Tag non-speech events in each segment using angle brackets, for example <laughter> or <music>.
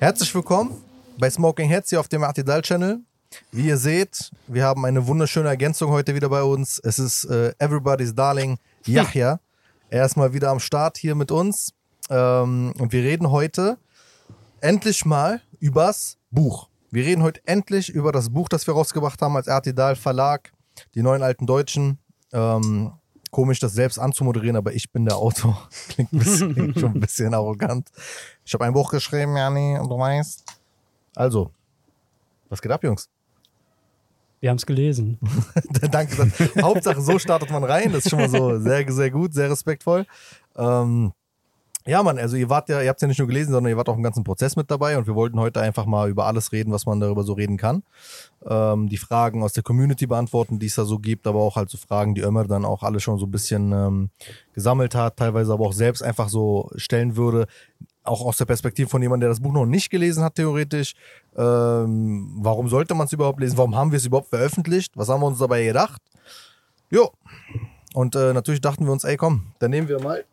Herzlich willkommen bei Smoking Heads hier auf dem Artidal Channel. Wie ihr seht, wir haben eine wunderschöne Ergänzung heute wieder bei uns. Es ist äh, Everybody's Darling <laughs> Yahya. Er ist mal wieder am Start hier mit uns. Ähm, und wir reden heute endlich mal übers Buch. Wir reden heute endlich über das Buch, das wir rausgebracht haben als Artidal Verlag, die neuen alten Deutschen. Ähm, komisch, das selbst anzumoderieren, aber ich bin der Autor. <laughs> Klingt, ein bisschen, klingt <laughs> schon ein bisschen arrogant. Ich habe ein Buch geschrieben, Jani, und du weißt. Also, was geht ab, Jungs? Wir haben es gelesen. <laughs> Danke. Hauptsache, so startet man rein. Das ist schon mal so sehr, sehr gut, sehr respektvoll. Ähm, ja, Mann, also ihr wart ja, ihr habt ja nicht nur gelesen, sondern ihr wart auch im ganzen Prozess mit dabei und wir wollten heute einfach mal über alles reden, was man darüber so reden kann. Ähm, die Fragen aus der Community beantworten, die es da so gibt, aber auch halt so Fragen, die Ömer dann auch alle schon so ein bisschen ähm, gesammelt hat, teilweise aber auch selbst einfach so stellen würde, auch aus der Perspektive von jemandem, der das Buch noch nicht gelesen hat, theoretisch. Ähm, warum sollte man es überhaupt lesen? Warum haben wir es überhaupt veröffentlicht? Was haben wir uns dabei gedacht? Jo. Und äh, natürlich dachten wir uns, ey, komm, dann nehmen wir mal.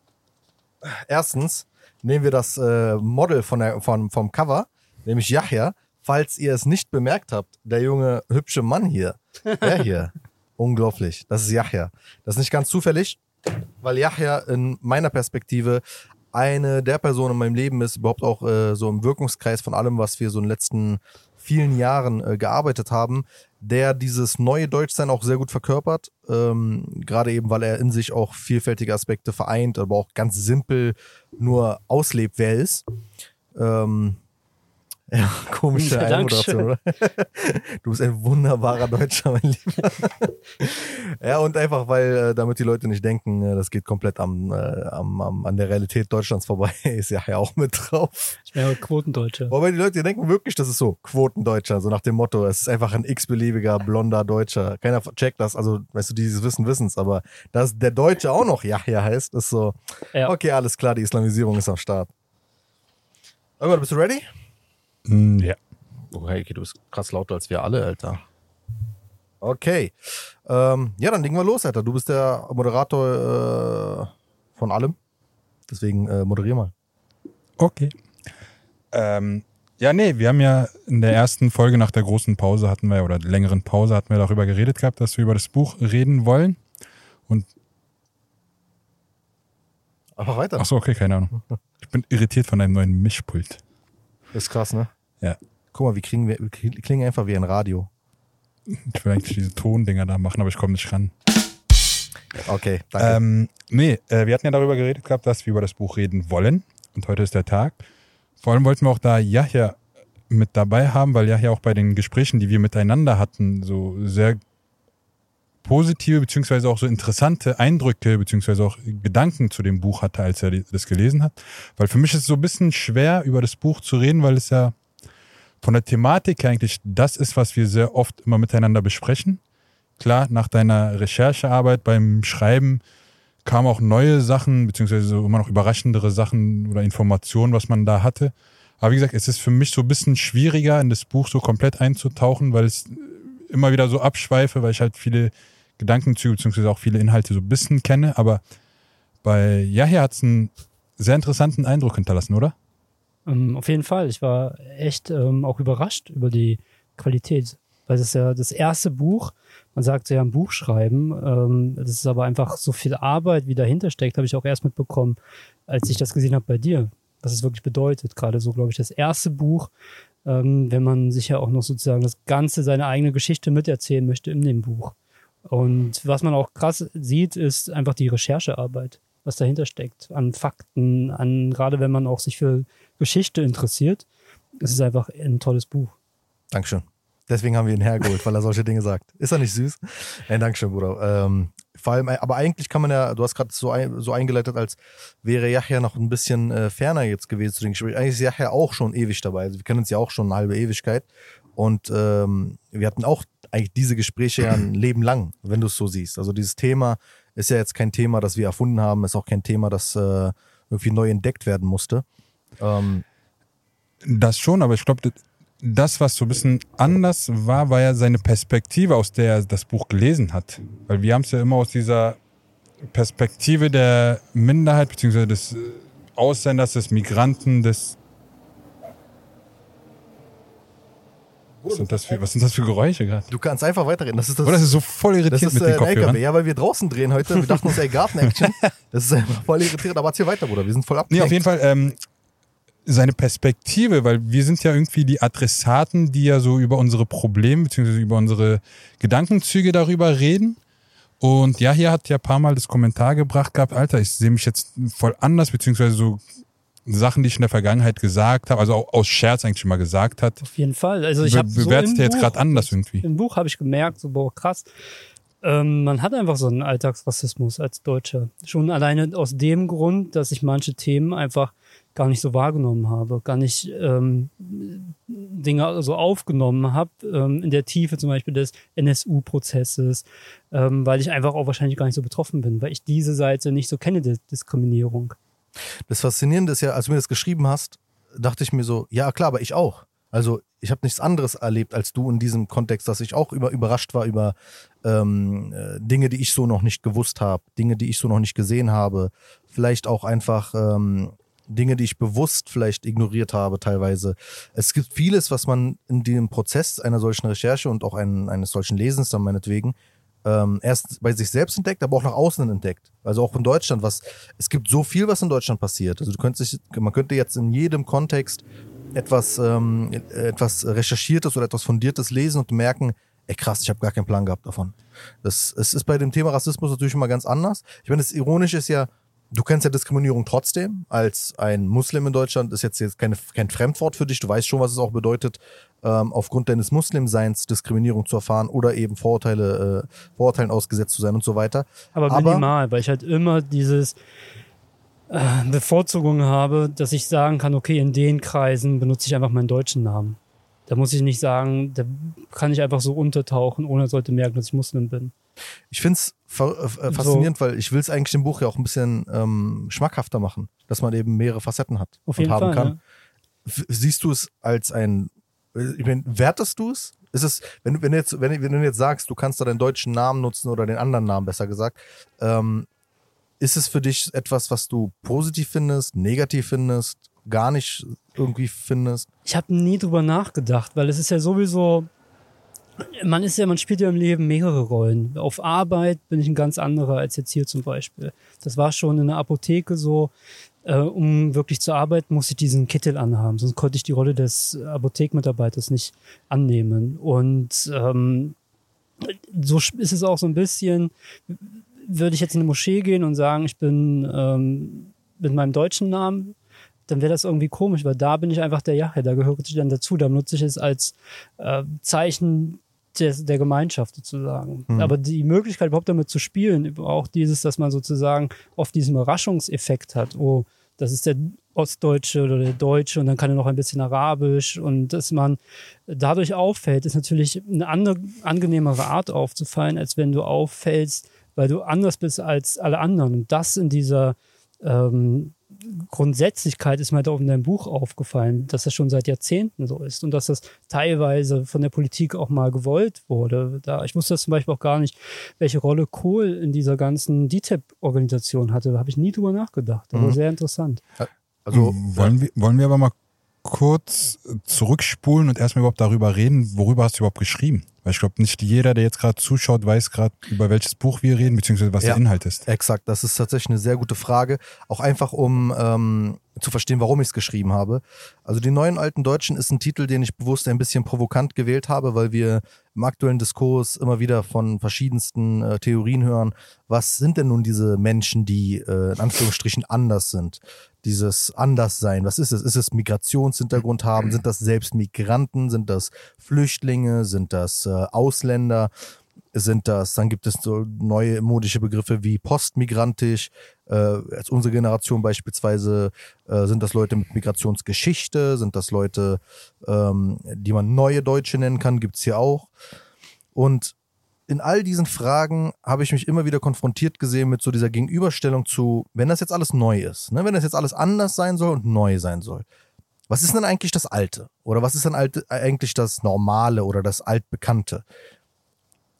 Erstens nehmen wir das äh, Model von der, von, vom Cover, nämlich Yahya. Falls ihr es nicht bemerkt habt, der junge, hübsche Mann hier, der hier, <laughs> unglaublich, das ist Yahya. Das ist nicht ganz zufällig, weil Yahya in meiner Perspektive eine der Personen in meinem Leben ist, überhaupt auch äh, so im Wirkungskreis von allem, was wir so in den letzten vielen Jahren äh, gearbeitet haben, der dieses neue Deutschsein auch sehr gut verkörpert. Ähm, Gerade eben, weil er in sich auch vielfältige Aspekte vereint, aber auch ganz simpel nur auslebt, wer er ist. Ähm, ja, komische ja, Einmoderation, oder? Du bist ein wunderbarer Deutscher, mein Lieber. ja, und einfach, weil, äh, damit die Leute nicht denken, äh, das geht komplett am, äh, am, am, an der Realität Deutschlands vorbei, <laughs> ist ja auch mit drauf. Ich wäre Quotendeutscher. Wobei die Leute denken wirklich, das ist so, Quotendeutscher, so nach dem Motto, es ist einfach ein x-beliebiger, blonder Deutscher. Keiner checkt das, also, weißt du, dieses Wissen, wissen's, aber dass der Deutsche auch noch Yahya heißt, ist so, ja. okay, alles klar, die Islamisierung ist am Start. Aber bist du ready? Mm, ja. Oh, hey, okay, du bist krass lauter als wir alle, Alter. Okay. Ähm, ja, dann legen wir los, Alter. Du bist der Moderator äh, von allem. Deswegen äh, moderier mal. Okay. Ähm, ja, nee, wir haben ja in der ersten Folge nach der großen Pause hatten wir, oder längeren Pause hatten wir darüber geredet gehabt, dass wir über das Buch reden wollen. Und. Aber weiter. Achso, okay, keine Ahnung. Ich bin irritiert von deinem neuen Mischpult. Das ist krass, ne? Ja. Guck mal, wir klingen, wir klingen einfach wie ein Radio. Ich will eigentlich diese Tondinger da machen, aber ich komme nicht ran. Okay, danke. Ähm, nee, äh, wir hatten ja darüber geredet gehabt, dass wir über das Buch reden wollen. Und heute ist der Tag. Vor allem wollten wir auch da Yahya mit dabei haben, weil Yahya auch bei den Gesprächen, die wir miteinander hatten, so sehr positive beziehungsweise auch so interessante Eindrücke beziehungsweise auch Gedanken zu dem Buch hatte, als er das gelesen hat. Weil für mich ist es so ein bisschen schwer, über das Buch zu reden, weil es ja von der Thematik eigentlich das ist, was wir sehr oft immer miteinander besprechen. Klar, nach deiner Recherchearbeit beim Schreiben kamen auch neue Sachen, beziehungsweise immer noch überraschendere Sachen oder Informationen, was man da hatte. Aber wie gesagt, es ist für mich so ein bisschen schwieriger, in das Buch so komplett einzutauchen, weil es immer wieder so abschweife, weil ich halt viele Gedankenzüge beziehungsweise auch viele Inhalte so ein bisschen kenne. Aber bei Yahya hat es einen sehr interessanten Eindruck hinterlassen, oder? Ähm, auf jeden Fall. Ich war echt ähm, auch überrascht über die Qualität. Weil es ist ja das erste Buch, man sagt ja ein Buch schreiben, ähm, das ist aber einfach so viel Arbeit, wie dahinter steckt, habe ich auch erst mitbekommen, als ich das gesehen habe bei dir, was es wirklich bedeutet. Gerade so, glaube ich, das erste Buch, ähm, wenn man sich ja auch noch sozusagen das Ganze, seine eigene Geschichte miterzählen möchte in dem Buch. Und was man auch krass sieht, ist einfach die Recherchearbeit, was dahinter steckt, an Fakten, an gerade wenn man auch sich für Geschichte interessiert. Es ist einfach ein tolles Buch. Dankeschön. Deswegen haben wir ihn hergeholt, weil er solche Dinge sagt. Ist er nicht süß? Nein, Dankeschön, Bruder. Ähm, vor allem, aber eigentlich kann man ja, du hast gerade so, ein, so eingeleitet, als wäre Yahya noch ein bisschen äh, ferner jetzt gewesen zu den Gesprächen. Eigentlich ist Yahya auch schon ewig dabei. Also wir kennen uns ja auch schon eine halbe Ewigkeit. Und ähm, wir hatten auch eigentlich diese Gespräche ja ein Leben lang, wenn du es so siehst. Also dieses Thema ist ja jetzt kein Thema, das wir erfunden haben, ist auch kein Thema, das äh, irgendwie neu entdeckt werden musste. Ähm, das schon, aber ich glaube, das, was so ein bisschen anders war, war ja seine Perspektive, aus der er das Buch gelesen hat. Weil wir haben es ja immer aus dieser Perspektive der Minderheit, beziehungsweise des Ausländers, des Migranten, des Was sind das für, was sind das für Geräusche gerade? Du kannst einfach weiterreden. Das ist das, Oder das ist so voll das irritiert ist mit äh, den Kopfhörern. LKW. Ja, weil wir draußen drehen heute. Wir dachten uns, ey, Garten-Action. <laughs> Das ist einfach voll irritierend. Aber erzähl weiter, Bruder. Wir sind voll Nee, abgelenkt. auf jeden Fall ähm, seine Perspektive, weil wir sind ja irgendwie die Adressaten, die ja so über unsere Probleme beziehungsweise über unsere Gedankenzüge darüber reden. Und ja, hier hat ja ein paar Mal das Kommentar gebracht gehabt, Alter, ich sehe mich jetzt voll anders, beziehungsweise so Sachen, die ich in der Vergangenheit gesagt habe, also auch aus Scherz eigentlich schon mal gesagt hat, Auf jeden Fall. Also ich be habe so bewertet er jetzt Buch- gerade anders irgendwie. Im Buch habe ich gemerkt, so boah krass. Ähm, man hat einfach so einen Alltagsrassismus als Deutscher. Schon alleine aus dem Grund, dass ich manche Themen einfach gar nicht so wahrgenommen habe, gar nicht ähm, Dinge so aufgenommen habe, ähm, in der Tiefe zum Beispiel des NSU-Prozesses, ähm, weil ich einfach auch wahrscheinlich gar nicht so betroffen bin, weil ich diese Seite nicht so kenne, der Diskriminierung. Das Faszinierende ist ja, als du mir das geschrieben hast, dachte ich mir so, ja klar, aber ich auch. Also ich habe nichts anderes erlebt als du in diesem Kontext, dass ich auch über, überrascht war über ähm, äh, Dinge, die ich so noch nicht gewusst habe, Dinge, die ich so noch nicht gesehen habe, vielleicht auch einfach ähm, Dinge, die ich bewusst vielleicht ignoriert habe teilweise. Es gibt vieles, was man in dem Prozess einer solchen Recherche und auch ein, eines solchen Lesens dann meinetwegen ähm, erst bei sich selbst entdeckt, aber auch nach außen entdeckt. Also auch in Deutschland, was es gibt so viel, was in Deutschland passiert. Also du könntest, man könnte jetzt in jedem Kontext etwas, ähm, etwas recherchiertes oder etwas fundiertes lesen und merken, ey krass, ich habe gar keinen Plan gehabt davon. Das, es ist bei dem Thema Rassismus natürlich immer ganz anders. Ich meine, das Ironische ist ja, du kennst ja Diskriminierung trotzdem. Als ein Muslim in Deutschland ist jetzt, jetzt keine, kein Fremdwort für dich. Du weißt schon, was es auch bedeutet, ähm, aufgrund deines Muslimseins Diskriminierung zu erfahren oder eben Vorurteile, äh, Vorurteilen ausgesetzt zu sein und so weiter. Aber, Aber- minimal, weil ich halt immer dieses äh, Bevorzugung habe, dass ich sagen kann, okay, in den Kreisen benutze ich einfach meinen deutschen Namen. Da muss ich nicht sagen, da kann ich einfach so untertauchen, ohne dass Leute merken, dass ich Muslim bin. Ich finde es äh, faszinierend, weil ich will es eigentlich im Buch ja auch ein bisschen ähm, schmackhafter machen, dass man eben mehrere Facetten hat Auf und haben Fall. kann. Ja. Siehst du es als ein, ich meine, wertest du es? Ist es, wenn, du- wenn, jetzt, wenn, wenn du jetzt sagst, du kannst da deinen deutschen Namen nutzen oder den anderen Namen besser gesagt, ähm, ist es für dich etwas, was du positiv findest, negativ findest, gar nicht irgendwie findest? Ich habe nie drüber nachgedacht, weil es ist ja sowieso, man ist ja, man spielt ja im Leben mehrere Rollen. Auf Arbeit bin ich ein ganz anderer als jetzt hier zum Beispiel. Das war schon in der Apotheke so, äh, um wirklich zu arbeiten, musste ich diesen Kittel anhaben, sonst konnte ich die Rolle des Apothekmitarbeiters nicht annehmen. Und ähm, so ist es auch so ein bisschen, würde ich jetzt in eine Moschee gehen und sagen, ich bin ähm, mit meinem deutschen Namen, dann wäre das irgendwie komisch, weil da bin ich einfach der Jache, da gehört ich dann dazu, da nutze ich es als äh, Zeichen des, der Gemeinschaft sozusagen. Mhm. Aber die Möglichkeit überhaupt damit zu spielen, auch dieses, dass man sozusagen oft diesen Überraschungseffekt hat, oh, das ist der Ostdeutsche oder der Deutsche und dann kann er noch ein bisschen Arabisch und dass man dadurch auffällt, ist natürlich eine andere, angenehmere Art aufzufallen, als wenn du auffällst, weil du anders bist als alle anderen. Und das in dieser ähm, Grundsätzlichkeit ist mir halt auch in deinem Buch aufgefallen, dass das schon seit Jahrzehnten so ist und dass das teilweise von der Politik auch mal gewollt wurde. Da, ich wusste das zum Beispiel auch gar nicht, welche Rolle Kohl in dieser ganzen DTEP-Organisation hatte. Da habe ich nie drüber nachgedacht. Das war Mhm. sehr interessant. Also, wollen, wir, wollen wir aber mal kurz zurückspulen und erstmal überhaupt darüber reden, worüber hast du überhaupt geschrieben? Weil ich glaube, nicht jeder, der jetzt gerade zuschaut, weiß gerade, über welches Buch wir reden, beziehungsweise was Ja. der Inhalt ist. Exakt, das ist tatsächlich eine sehr gute Frage. Auch einfach, um ähm, zu verstehen, warum ich es geschrieben habe. Also die neuen alten Deutschen ist ein Titel, den ich bewusst ein bisschen provokant gewählt habe, weil wir im aktuellen Diskurs immer wieder von verschiedensten äh, Theorien hören. Was sind denn nun diese Menschen, die äh, in Anführungsstrichen anders sind? Dieses Anderssein, was ist es? Ist es Migrationshintergrund haben? Sind das selbst Migranten? Sind das Flüchtlinge? Sind das äh, Ausländer? sind das, dann gibt es so neue modische Begriffe wie postmigrantisch, äh, als unsere Generation beispielsweise äh, sind das Leute mit Migrationsgeschichte, sind das Leute, ähm, die man neue Deutsche nennen kann, gibt's hier auch. Und in all diesen Fragen habe ich mich immer wieder konfrontiert gesehen mit so dieser Gegenüberstellung zu, wenn das jetzt alles neu ist, ne, wenn das jetzt alles anders sein soll und neu sein soll. Was ist denn eigentlich das Alte? Oder was ist denn eigentlich das Normale oder das Altbekannte?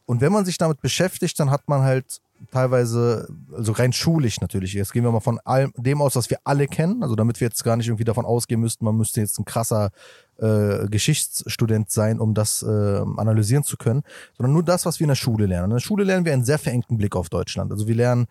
Und wenn man sich damit beschäftigt, dann hat man halt teilweise, also rein schulisch natürlich. Jetzt gehen wir mal von allem, dem aus, was wir alle kennen. Also damit wir jetzt gar nicht irgendwie davon ausgehen müssten, man müsste jetzt ein krasser äh, Geschichtsstudent sein, um das äh, analysieren zu können, sondern nur das, was wir in der Schule lernen. In der Schule lernen wir einen sehr verengten Blick auf Deutschland. Also wir lernen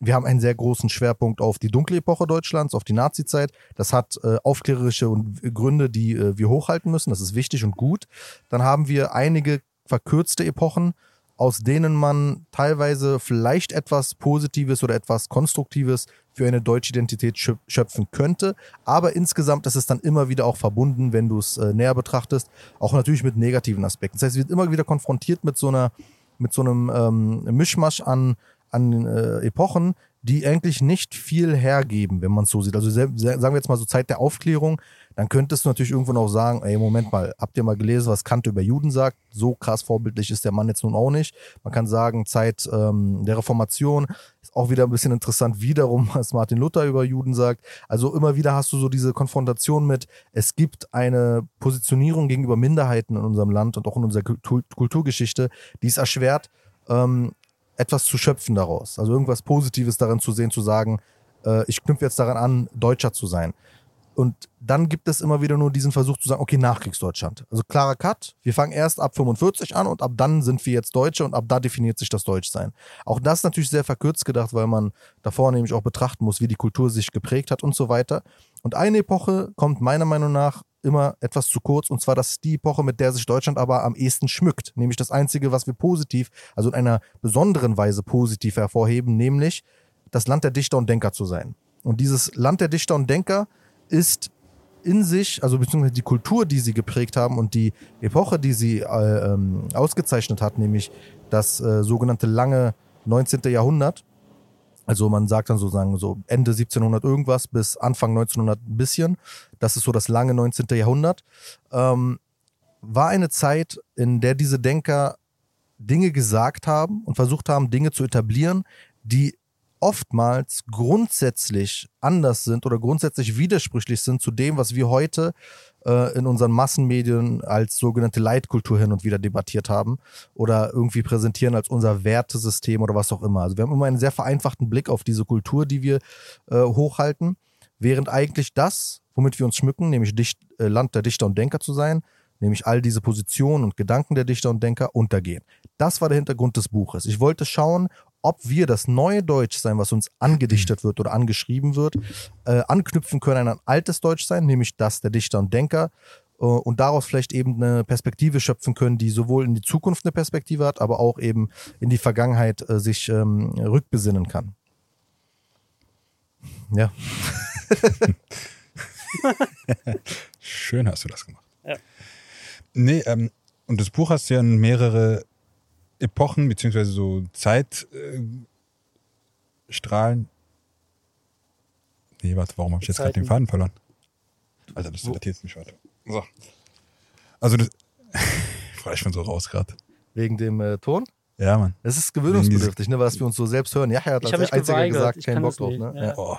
wir haben einen sehr großen Schwerpunkt auf die dunkle Epoche Deutschlands, auf die Nazizeit. Das hat äh, aufklärerische Gründe, die äh, wir hochhalten müssen. Das ist wichtig und gut. Dann haben wir einige verkürzte Epochen, aus denen man teilweise vielleicht etwas Positives oder etwas Konstruktives für eine deutsche Identität schöpfen könnte. Aber insgesamt ist es dann immer wieder auch verbunden, wenn du es äh, näher betrachtest, auch natürlich mit negativen Aspekten. Das heißt, wir sind immer wieder konfrontiert mit so einer, mit so einem ähm, Mischmasch an an äh, Epochen, die eigentlich nicht viel hergeben, wenn man es so sieht. Also sagen wir jetzt mal so Zeit der Aufklärung, dann könntest du natürlich irgendwo noch sagen, ey, Moment mal, habt ihr mal gelesen, was Kant über Juden sagt? So krass vorbildlich ist der Mann jetzt nun auch nicht. Man kann sagen, Zeit ähm, der Reformation ist auch wieder ein bisschen interessant, wiederum, <laughs> was Martin Luther über Juden sagt. Also immer wieder hast du so diese Konfrontation mit, es gibt eine Positionierung gegenüber Minderheiten in unserem Land und auch in unserer Kultur Kulturgeschichte, die es erschwert, ähm, etwas zu schöpfen daraus. Also irgendwas Positives darin zu sehen, zu sagen, äh, ich knüpfe jetzt daran an, Deutscher zu sein. Und dann gibt es immer wieder nur diesen Versuch zu sagen, okay, Nachkriegsdeutschland. Also klarer Cut. Wir fangen erst ab 45 an und ab dann sind wir jetzt Deutsche und ab da definiert sich das Deutschsein. Auch das natürlich sehr verkürzt gedacht, weil man davor nämlich auch betrachten muss, wie die Kultur sich geprägt hat und so weiter. Und eine Epoche kommt meiner Meinung nach immer etwas zu kurz. Und zwar, das ist die Epoche, mit der sich Deutschland aber am ehesten schmückt. Nämlich das Einzige, was wir positiv, also in einer besonderen Weise positiv hervorheben, nämlich das Land der Dichter und Denker zu sein. Und dieses Land der Dichter und Denker ist in sich, also beziehungsweise die Kultur, die sie geprägt haben und die Epoche, die sie äh, ähm, ausgezeichnet hat, nämlich das äh, sogenannte lange 19. Jahrhundert, also man sagt dann sozusagen so Ende 1700 irgendwas bis Anfang 1900 ein bisschen. Das ist so das lange 19. Jahrhundert. Ähm, war eine Zeit, in der diese Denker Dinge gesagt haben und versucht haben, Dinge zu etablieren, die oftmals grundsätzlich anders sind oder grundsätzlich widersprüchlich sind zu dem, was wir heute äh, in unseren Massenmedien als sogenannte Leitkultur hin und wieder debattiert haben oder irgendwie präsentieren als unser Wertesystem oder was auch immer. Also wir haben immer einen sehr vereinfachten Blick auf diese Kultur, die wir äh, hochhalten, während eigentlich das, womit wir uns schmücken, nämlich Dicht, äh, Land der Dichter und Denker zu sein, nämlich all diese Positionen und Gedanken der Dichter und Denker untergehen. Das war der Hintergrund des Buches. Ich wollte schauen, ob wir das neue Deutschsein, was uns angedichtet wird oder angeschrieben wird, äh, anknüpfen können an ein altes Deutschsein, nämlich das der Dichter und Denker, äh, und daraus vielleicht eben eine Perspektive schöpfen können, die sowohl in die Zukunft eine Perspektive hat, aber auch eben in die Vergangenheit äh, sich ähm, rückbesinnen kann. Ja. <laughs> Schön hast du das gemacht. Ja. Nee, ähm, und das Buch hast du ja in mehrere Epochen beziehungsweise so Zeitstrahlen. nee, warte, warum habe ich jetzt gerade den Faden verloren? Alter, das irritiert mich weiter. So. Also, das, <laughs> ich bin so raus gerade. Wegen dem äh, Ton? Ja, Mann. Es ist gewöhnungsbedürftig, ne, was wir uns so selbst hören. Ja, er hat Ich als einziger geweigert. gesagt, Ich kein kann Bock drauf. Ne? Ja. Oh.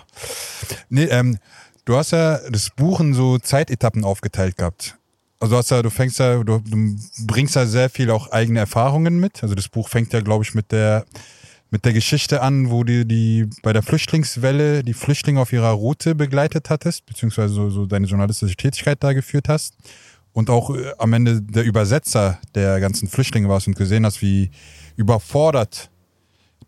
Nee, ähm, du hast ja das Buch in so Zeitetappen aufgeteilt gehabt. Also du hast ja, du fängst ja, du, du bringst ja sehr viel auch eigene Erfahrungen mit. Also das Buch fängt ja, glaube ich, mit der mit der Geschichte an, wo du die bei der Flüchtlingswelle die Flüchtlinge auf ihrer Route begleitet hattest, beziehungsweise so, so deine journalistische Tätigkeit da geführt hast. Und auch äh, am Ende der Übersetzer der ganzen Flüchtlinge warst und gesehen hast, wie überfordert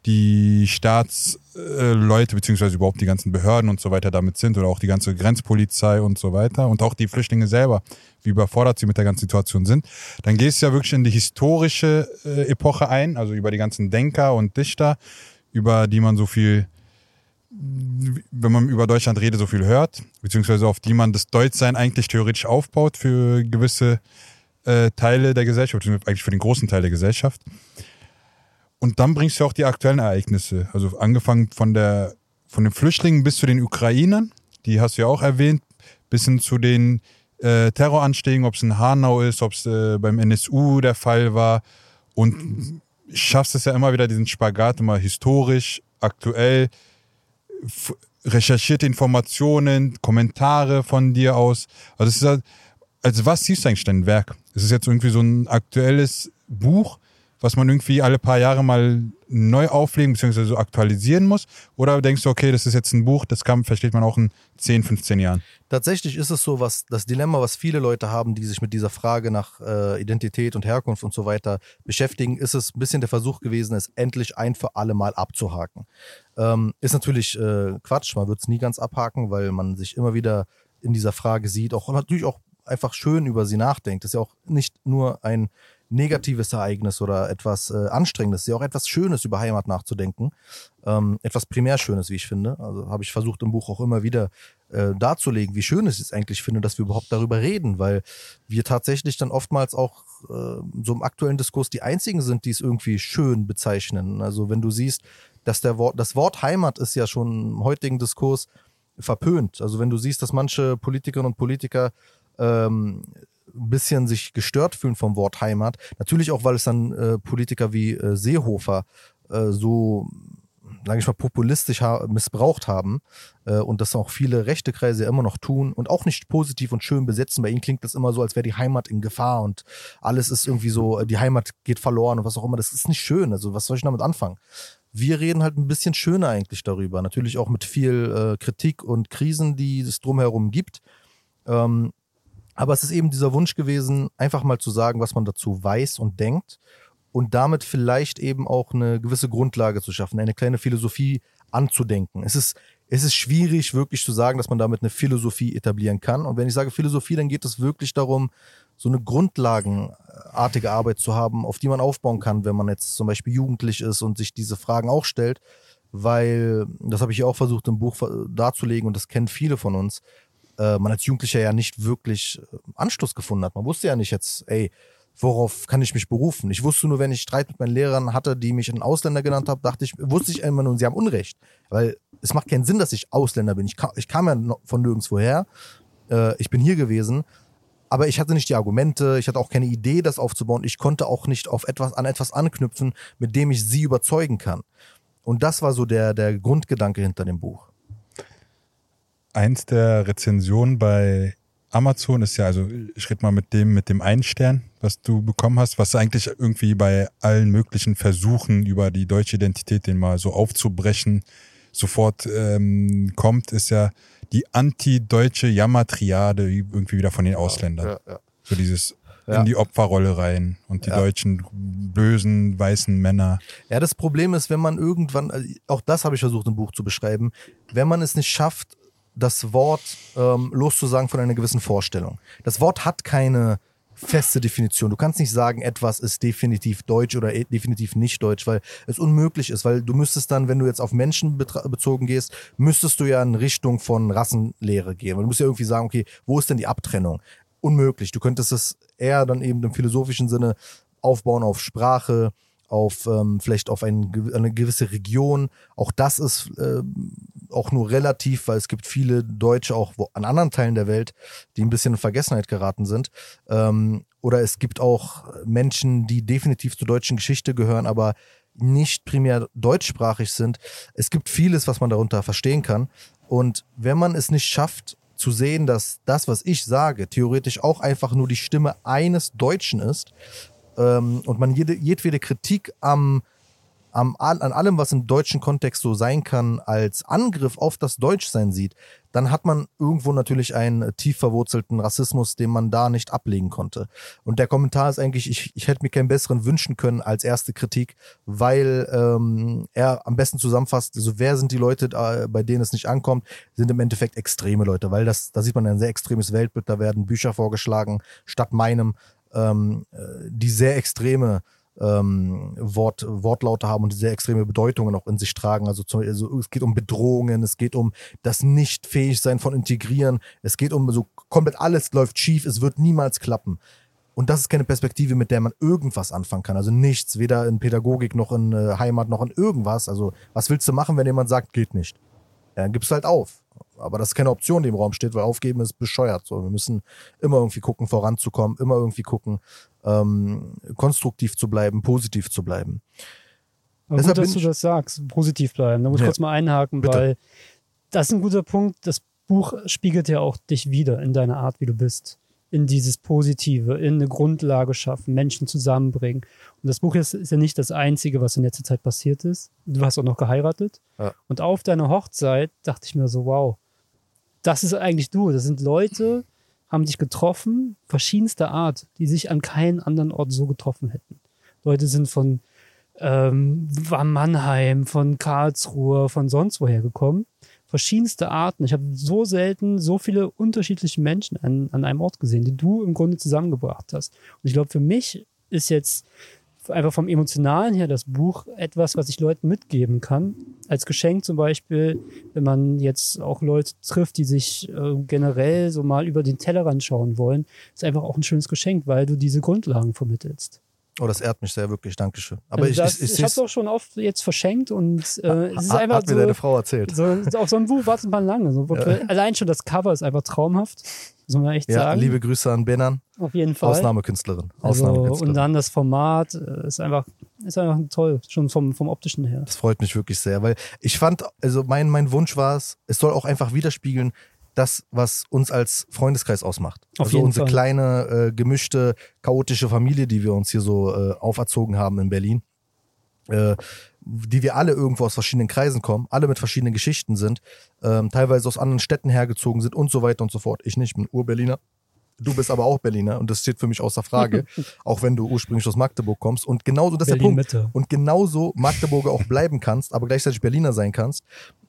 die Staatsleute beziehungsweise überhaupt die ganzen Behörden und so weiter damit sind oder auch die ganze Grenzpolizei und so weiter und auch die Flüchtlinge selber, wie überfordert sie mit der ganzen Situation sind. Dann gehst du ja wirklich in die historische äh, Epoche ein, also über die ganzen Denker und Dichter, über die man so viel, wenn man über Deutschland redet, so viel hört, beziehungsweise auf die man das Deutschsein eigentlich theoretisch aufbaut für gewisse äh, Teile der Gesellschaft, eigentlich für den großen Teil der Gesellschaft. Und dann bringst du auch die aktuellen Ereignisse. Also angefangen von der, von den Flüchtlingen bis zu den Ukrainern, die hast du ja auch erwähnt, bis hin zu den äh, Terroranschlägen, ob es in Hanau ist, ob es äh, beim NSU der Fall war. Und schaffst es ja immer wieder, diesen Spagat immer historisch, aktuell, recherchierte Informationen, Kommentare von dir aus. Also es ist halt, also was siehst du eigentlich dein Werk? Ist es jetzt irgendwie so ein aktuelles Buch, was man irgendwie alle paar Jahre mal neu auflegen bzw. so aktualisieren muss? Oder denkst du, okay, das ist jetzt ein Buch, das kann, versteht man auch in 10, 15 Jahren? Tatsächlich ist es so, was das Dilemma, was viele Leute haben, die sich mit dieser Frage nach äh, Identität und Herkunft und so weiter beschäftigen, ist es ein bisschen der Versuch gewesen, es endlich ein für alle Mal abzuhaken. Ähm, ist natürlich äh, Quatsch, man wird es nie ganz abhaken, weil man sich immer wieder in dieser Frage sieht, auch natürlich auch einfach schön über sie nachdenkt. Das ist ja auch nicht nur ein negatives Ereignis oder etwas äh, Anstrengendes, ja auch etwas Schönes über Heimat nachzudenken. Ähm, etwas primär Schönes, wie ich finde. Also habe ich versucht im Buch auch immer wieder äh, darzulegen, wie schön es ist eigentlich finde, dass wir überhaupt darüber reden, weil wir tatsächlich dann oftmals auch äh, so im aktuellen Diskurs die einzigen sind, die es irgendwie schön bezeichnen. Also wenn du siehst, dass der Wort, das Wort Heimat ist ja schon im heutigen Diskurs verpönt. Also wenn du siehst, dass manche Politikerinnen und Politiker ähm, ein bisschen sich gestört fühlen vom Wort Heimat. Natürlich auch, weil es dann äh, Politiker wie äh, Seehofer äh, so, sage ich mal, populistisch ha missbraucht haben äh, und das auch viele rechte Kreise immer noch tun und auch nicht positiv und schön besetzen. Bei ihnen klingt das immer so, als wäre die Heimat in Gefahr und alles ist irgendwie so, äh, die Heimat geht verloren und was auch immer. Das ist nicht schön. Also was soll ich damit anfangen? Wir reden halt ein bisschen schöner eigentlich darüber. Natürlich auch mit viel äh, Kritik und Krisen, die es drumherum gibt. Ähm, aber es ist eben dieser Wunsch gewesen, einfach mal zu sagen, was man dazu weiß und denkt und damit vielleicht eben auch eine gewisse Grundlage zu schaffen, eine kleine Philosophie anzudenken. Es ist, es ist schwierig, wirklich zu sagen, dass man damit eine Philosophie etablieren kann. Und wenn ich sage Philosophie, dann geht es wirklich darum, so eine grundlagenartige Arbeit zu haben, auf die man aufbauen kann, wenn man jetzt zum Beispiel jugendlich ist und sich diese Fragen auch stellt. Weil, das habe ich auch versucht im Buch darzulegen und das kennen viele von uns, äh, man als Jugendlicher ja nicht wirklich äh, Anschluss gefunden hat. Man wusste ja nicht jetzt, ey, worauf kann ich mich berufen? Ich wusste nur, wenn ich Streit mit meinen Lehrern hatte, die mich einen Ausländer genannt haben, dachte ich, wusste ich immer nur, sie haben Unrecht. Weil es macht keinen Sinn, dass ich Ausländer bin. Ich kam, ich kam ja von nirgendwo her. Äh, ich bin hier gewesen. Aber ich hatte nicht die Argumente, ich hatte auch keine Idee, das aufzubauen. Ich konnte auch nicht auf etwas, an etwas anknüpfen, mit dem ich sie überzeugen kann. Und das war so der, der Grundgedanke hinter dem Buch eins der Rezensionen bei Amazon ist ja, also ich rede mal mit dem, mit dem einen Stern, was du bekommen hast, was eigentlich irgendwie bei allen möglichen Versuchen über die deutsche Identität, den mal so aufzubrechen, sofort ähm, kommt, ist ja die anti-deutsche Jammertriade irgendwie wieder von den Ausländern. Ja, ja, ja. So dieses in die Opferrolle rein und die deutschen bösen weißen Männer. Ja, das Problem ist, wenn man irgendwann, also auch das habe ich versucht im Buch zu beschreiben, wenn man es nicht schafft, das Wort ähm, loszusagen von einer gewissen Vorstellung. Das Wort hat keine feste Definition. Du kannst nicht sagen, etwas ist definitiv deutsch oder e-, definitiv nicht deutsch, weil es unmöglich ist, weil du müsstest dann, wenn du jetzt auf Menschen bezogen gehst, müsstest du ja in Richtung von Rassenlehre gehen. Weil du musst ja irgendwie sagen, okay, wo ist denn die Abtrennung? Unmöglich. Du könntest es eher dann eben im philosophischen Sinne aufbauen auf Sprache, auf ähm, vielleicht auf ein, eine gewisse Region. Auch das ist äh, auch nur relativ, weil es gibt viele Deutsche auch wo, an anderen Teilen der Welt, die ein bisschen in Vergessenheit geraten sind. Ähm, oder es gibt auch Menschen, die definitiv zur deutschen Geschichte gehören, aber nicht primär deutschsprachig sind. Es gibt vieles, was man darunter verstehen kann. Und wenn man es nicht schafft, zu sehen, dass das, was ich sage, theoretisch auch einfach nur die Stimme eines Deutschen ist ähm, und man jede, jedwede Kritik am am, an allem, was im deutschen Kontext so sein kann, als Angriff auf das Deutschsein sieht, dann hat man irgendwo natürlich einen tief verwurzelten Rassismus, den man da nicht ablegen konnte. Und der Kommentar ist eigentlich, ich, ich hätte mir keinen besseren wünschen können als erste Kritik, weil ähm, er am besten zusammenfasst, also wer sind die Leute, äh, bei denen es nicht ankommt, sind im Endeffekt extreme Leute, weil das, da sieht man ein sehr extremes Weltbild, da werden Bücher vorgeschlagen, statt meinem, ähm, äh, die sehr extreme ähm, Wort, Wortlaute haben und sehr extreme Bedeutungen auch in sich tragen. Also, zum, also es geht um Bedrohungen, es geht um das Nicht-Fähigsein von Integrieren, es geht um so komplett alles läuft schief, es wird niemals klappen. Und das ist keine Perspektive, mit der man irgendwas anfangen kann. Also nichts, weder in Pädagogik noch in äh, Heimat noch in irgendwas. Also was willst du machen, wenn jemand sagt, geht nicht? Ja, dann gibst du halt auf. Aber das ist keine Option, die im Raum steht, weil aufgeben ist bescheuert. So, wir müssen immer irgendwie gucken, voranzukommen, immer irgendwie gucken, ähm, konstruktiv zu bleiben, positiv zu bleiben. Aber Deshalb gut, dass du das sagst, positiv bleiben. Da muss ich ja. kurz mal einhaken, Bitte. weil das ist ein guter Punkt. Das Buch spiegelt ja auch dich wieder in deiner Art, wie du bist. In dieses Positive, in eine Grundlage schaffen, Menschen zusammenbringen. Und das Buch ist, ist ja nicht das Einzige, was in letzter Zeit passiert ist. Du hast auch noch geheiratet. Ja. Und auf deiner Hochzeit dachte ich mir so, wow, das ist eigentlich du. Das sind Leute, haben sich getroffen, verschiedenster Art, die sich an keinen anderen Ort so getroffen hätten. Leute sind von ähm, Mannheim, von Karlsruhe, von sonst woher gekommen. Verschiedenste Arten. Ich habe so selten so viele unterschiedliche Menschen an, an einem Ort gesehen, die du im Grunde zusammengebracht hast. Und ich glaube, für mich ist jetzt einfach vom Emotionalen her das Buch etwas, was ich Leuten mitgeben kann. Als Geschenk zum Beispiel, wenn man jetzt auch Leute trifft, die sich äh, generell so mal über den Tellerrand schauen wollen, ist einfach auch ein schönes Geschenk, weil du diese Grundlagen vermittelst. Oh, das ehrt mich sehr, wirklich. Dankeschön. Aber Also ich, das, ich, ich, ich, habe es auch schon oft jetzt verschenkt und äh, es ist einfach hat mir so, deine Frau erzählt. so, auf so ein Buch wartet man lange. So, wirklich. Allein schon das Cover ist einfach traumhaft, muss man echt Ja, sagen. liebe Grüße an Benan. auf jeden Fall. Ausnahmekünstlerin. Also, Ausnahmekünstlerin. und dann das Format äh, ist einfach, ist einfach toll, schon vom, vom optischen her. Das freut mich wirklich sehr, weil ich fand, also mein, mein Wunsch war es, es soll auch einfach widerspiegeln, das, was uns als Freundeskreis ausmacht. Auf also unsere Fall. kleine, äh, gemischte, chaotische Familie, die wir uns hier so äh, auferzogen haben in Berlin. Äh, die wir alle irgendwo aus verschiedenen Kreisen kommen, alle mit verschiedenen Geschichten sind, ähm, teilweise aus anderen Städten hergezogen sind und so weiter und so fort. Ich nicht, ich bin Ur-Berliner. Du bist aber auch Berliner und das steht für mich außer Frage, <laughs> auch wenn du ursprünglich aus Magdeburg kommst. Und genauso, das ist der Punkt Berlin-Mitte. und genauso Magdeburger auch bleiben kannst, aber gleichzeitig Berliner sein kannst,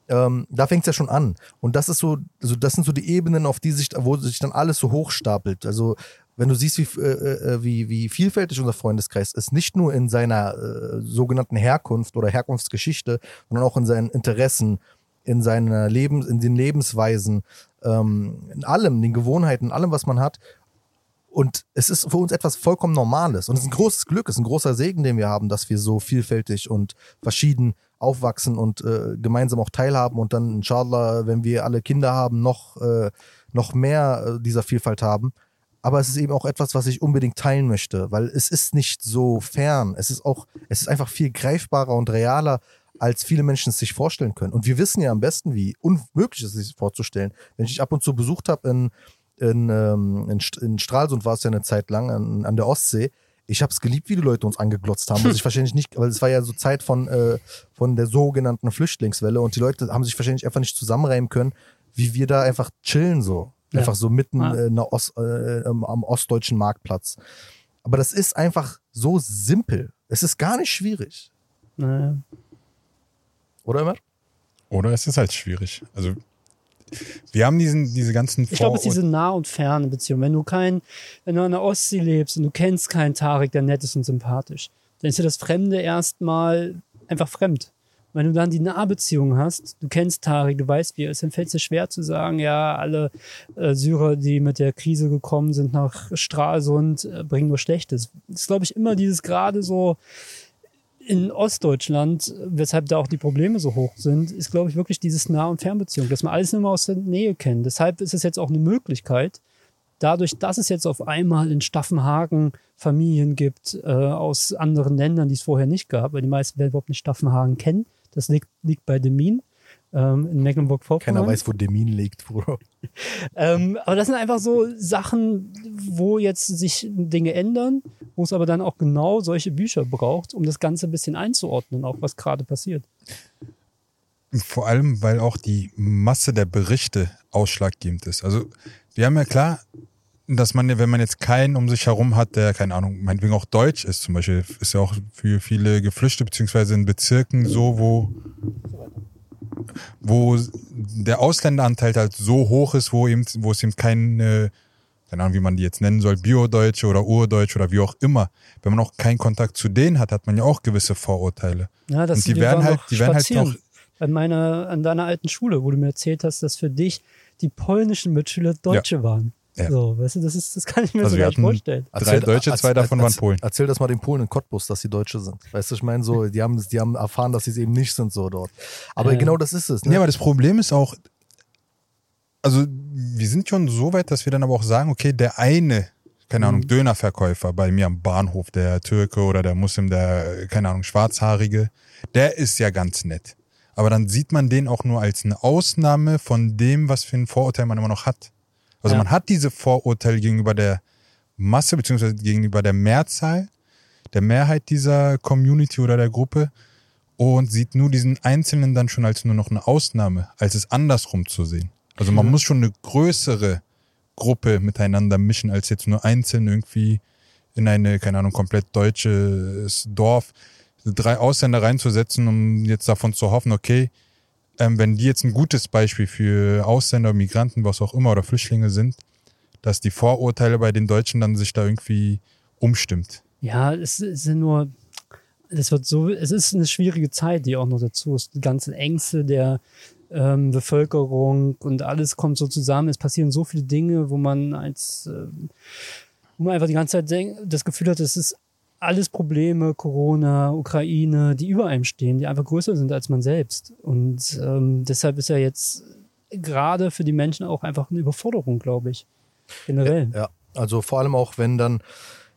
ähm, da fängt es ja schon an. Und das ist so, also das sind so die Ebenen, auf die sich, wo sich dann alles so hochstapelt. Also wenn du siehst, wie, äh, äh, wie, wie vielfältig unser Freundeskreis ist, nicht nur in seiner äh, sogenannten Herkunft oder Herkunftsgeschichte, sondern auch in seinen Interessen, in seiner Lebens, in den Lebensweisen, ähm, in allem, den Gewohnheiten, in allem, was man hat. Und es ist für uns etwas vollkommen Normales. Und es ist ein großes Glück, es ist ein großer Segen, den wir haben, dass wir so vielfältig und verschieden aufwachsen und äh, gemeinsam auch teilhaben und dann, inshallah, wenn wir alle Kinder haben, noch, äh, noch mehr äh, dieser Vielfalt haben. Aber es ist eben auch etwas, was ich unbedingt teilen möchte, weil es ist nicht so fern. Es ist auch, es ist einfach viel greifbarer und realer, als viele Menschen es sich vorstellen können. Und wir wissen ja am besten, wie unmöglich es sich vorzustellen. Wenn ich ab und zu besucht habe in, in, ähm, in, in Stralsund war es ja eine Zeit lang an, an der Ostsee. Ich habe es geliebt, wie die Leute uns angeglotzt haben. Was <laughs> ich wahrscheinlich nicht, weil es war ja so Zeit von, äh, von der sogenannten Flüchtlingswelle und die Leute haben sich wahrscheinlich einfach nicht zusammenreimen können, wie wir da einfach chillen so. Ja. Einfach so mitten Ja. äh, Ost, äh, am am ostdeutschen Marktplatz. Aber das ist einfach so simpel. Es ist gar nicht schwierig. Naja. Oder immer? Oder es ist halt schwierig. Also wir haben diesen, diese ganzen Ich glaube, es ist diese nah und ferne Beziehung. Wenn du kein, wenn du an der Ostsee lebst und du kennst keinen Tarek, der nett ist und sympathisch, dann ist dir das Fremde erstmal einfach fremd. Wenn du dann die Nahbeziehung hast, du kennst Tarek, du weißt, wie er ist, dann fällt es dir schwer zu sagen, ja, alle äh, Syrer, die mit der Krise gekommen sind nach Stralsund, äh, bringen nur Schlechtes. Das ist, glaube ich, immer dieses gerade so in Ostdeutschland, weshalb da auch die Probleme so hoch sind, ist, glaube ich, wirklich dieses Nah- und Fernbeziehung, dass man alles nur mal aus der Nähe kennt. Deshalb ist es jetzt auch eine Möglichkeit, dadurch, dass es jetzt auf einmal in Staffenhagen Familien gibt äh, aus anderen Ländern, die es vorher nicht gab, weil die meisten werden überhaupt nicht Staffenhagen kennen. Das liegt, liegt bei Demin ähm, in Mecklenburg-Vorpommern. Keiner weiß, wo Demin liegt, Bro. <laughs> Ähm, aber das sind einfach so Sachen, wo jetzt sich Dinge ändern, wo es aber dann auch genau solche Bücher braucht, um das Ganze ein bisschen einzuordnen, auch was gerade passiert. Vor allem, weil auch die Masse der Berichte ausschlaggebend ist. Also wir haben ja klar, dass man, wenn man jetzt keinen um sich herum hat, der, keine Ahnung, meinetwegen auch Deutsch ist zum Beispiel, ist ja auch für viele Geflüchtete, beziehungsweise in Bezirken so, wo, wo der Ausländeranteil halt so hoch ist, wo eben, wo es eben keine, keine Ahnung, wie man die jetzt nennen soll, Biodeutsche oder Urdeutsch oder wie auch immer. Wenn man auch keinen Kontakt zu denen hat, hat man ja auch gewisse Vorurteile. Ja, das, Und die wir werden halt- die werden halt noch- An, meiner, an deiner alten Schule, wo du mir erzählt hast, dass für dich die polnischen Mitschüler Deutsche waren. Ja. So, weißt du, das, ist, das kann ich mir Also so gar nicht vorstellen. Drei Deutsche, zwei davon waren Polen. Erzähl das mal den Polen in Cottbus, dass sie Deutsche sind. Weißt du, ich meine so, die haben, die haben erfahren, dass sie es eben nicht sind so dort. Aber Ja. genau das ist es. Ne? Ja, aber das Problem ist auch, also wir sind schon so weit, dass wir dann aber auch sagen, okay, der eine, keine Ahnung, Dönerverkäufer bei mir am Bahnhof, der Türke oder der Muslim, der, keine Ahnung, Schwarzhaarige, der ist ja ganz nett. Aber dann sieht man den auch nur als eine Ausnahme von dem, was für ein Vorurteil man immer noch hat. Also Ja. man hat diese Vorurteile gegenüber der Masse beziehungsweise gegenüber der Mehrzahl, der Mehrheit dieser Community oder der Gruppe und sieht nur diesen Einzelnen dann schon als nur noch eine Ausnahme, als es andersrum zu sehen. Also man muss schon eine größere Gruppe miteinander mischen, als jetzt nur einzeln irgendwie in eine, keine Ahnung, komplett deutsches Dorf drei Ausländer reinzusetzen, um jetzt davon zu hoffen, okay, ähm, wenn die jetzt ein gutes Beispiel für Ausländer, Migranten, was auch immer oder Flüchtlinge sind, dass die Vorurteile bei den Deutschen dann sich da irgendwie umstimmt. Ja, es, sind nur, es wird so, es ist eine schwierige Zeit, die auch noch dazu ist. Die ganzen Ängste der ähm, Bevölkerung und alles kommt so zusammen. Es passieren so viele Dinge, wo man als, ähm, wo man einfach die ganze Zeit das Gefühl hat, es ist alles Probleme, Corona, Ukraine, die über einem stehen, die einfach größer sind als man selbst. Und ähm, deshalb ist ja jetzt gerade für die Menschen auch einfach eine Überforderung, glaube ich. Generell. Ja, also vor allem auch, wenn dann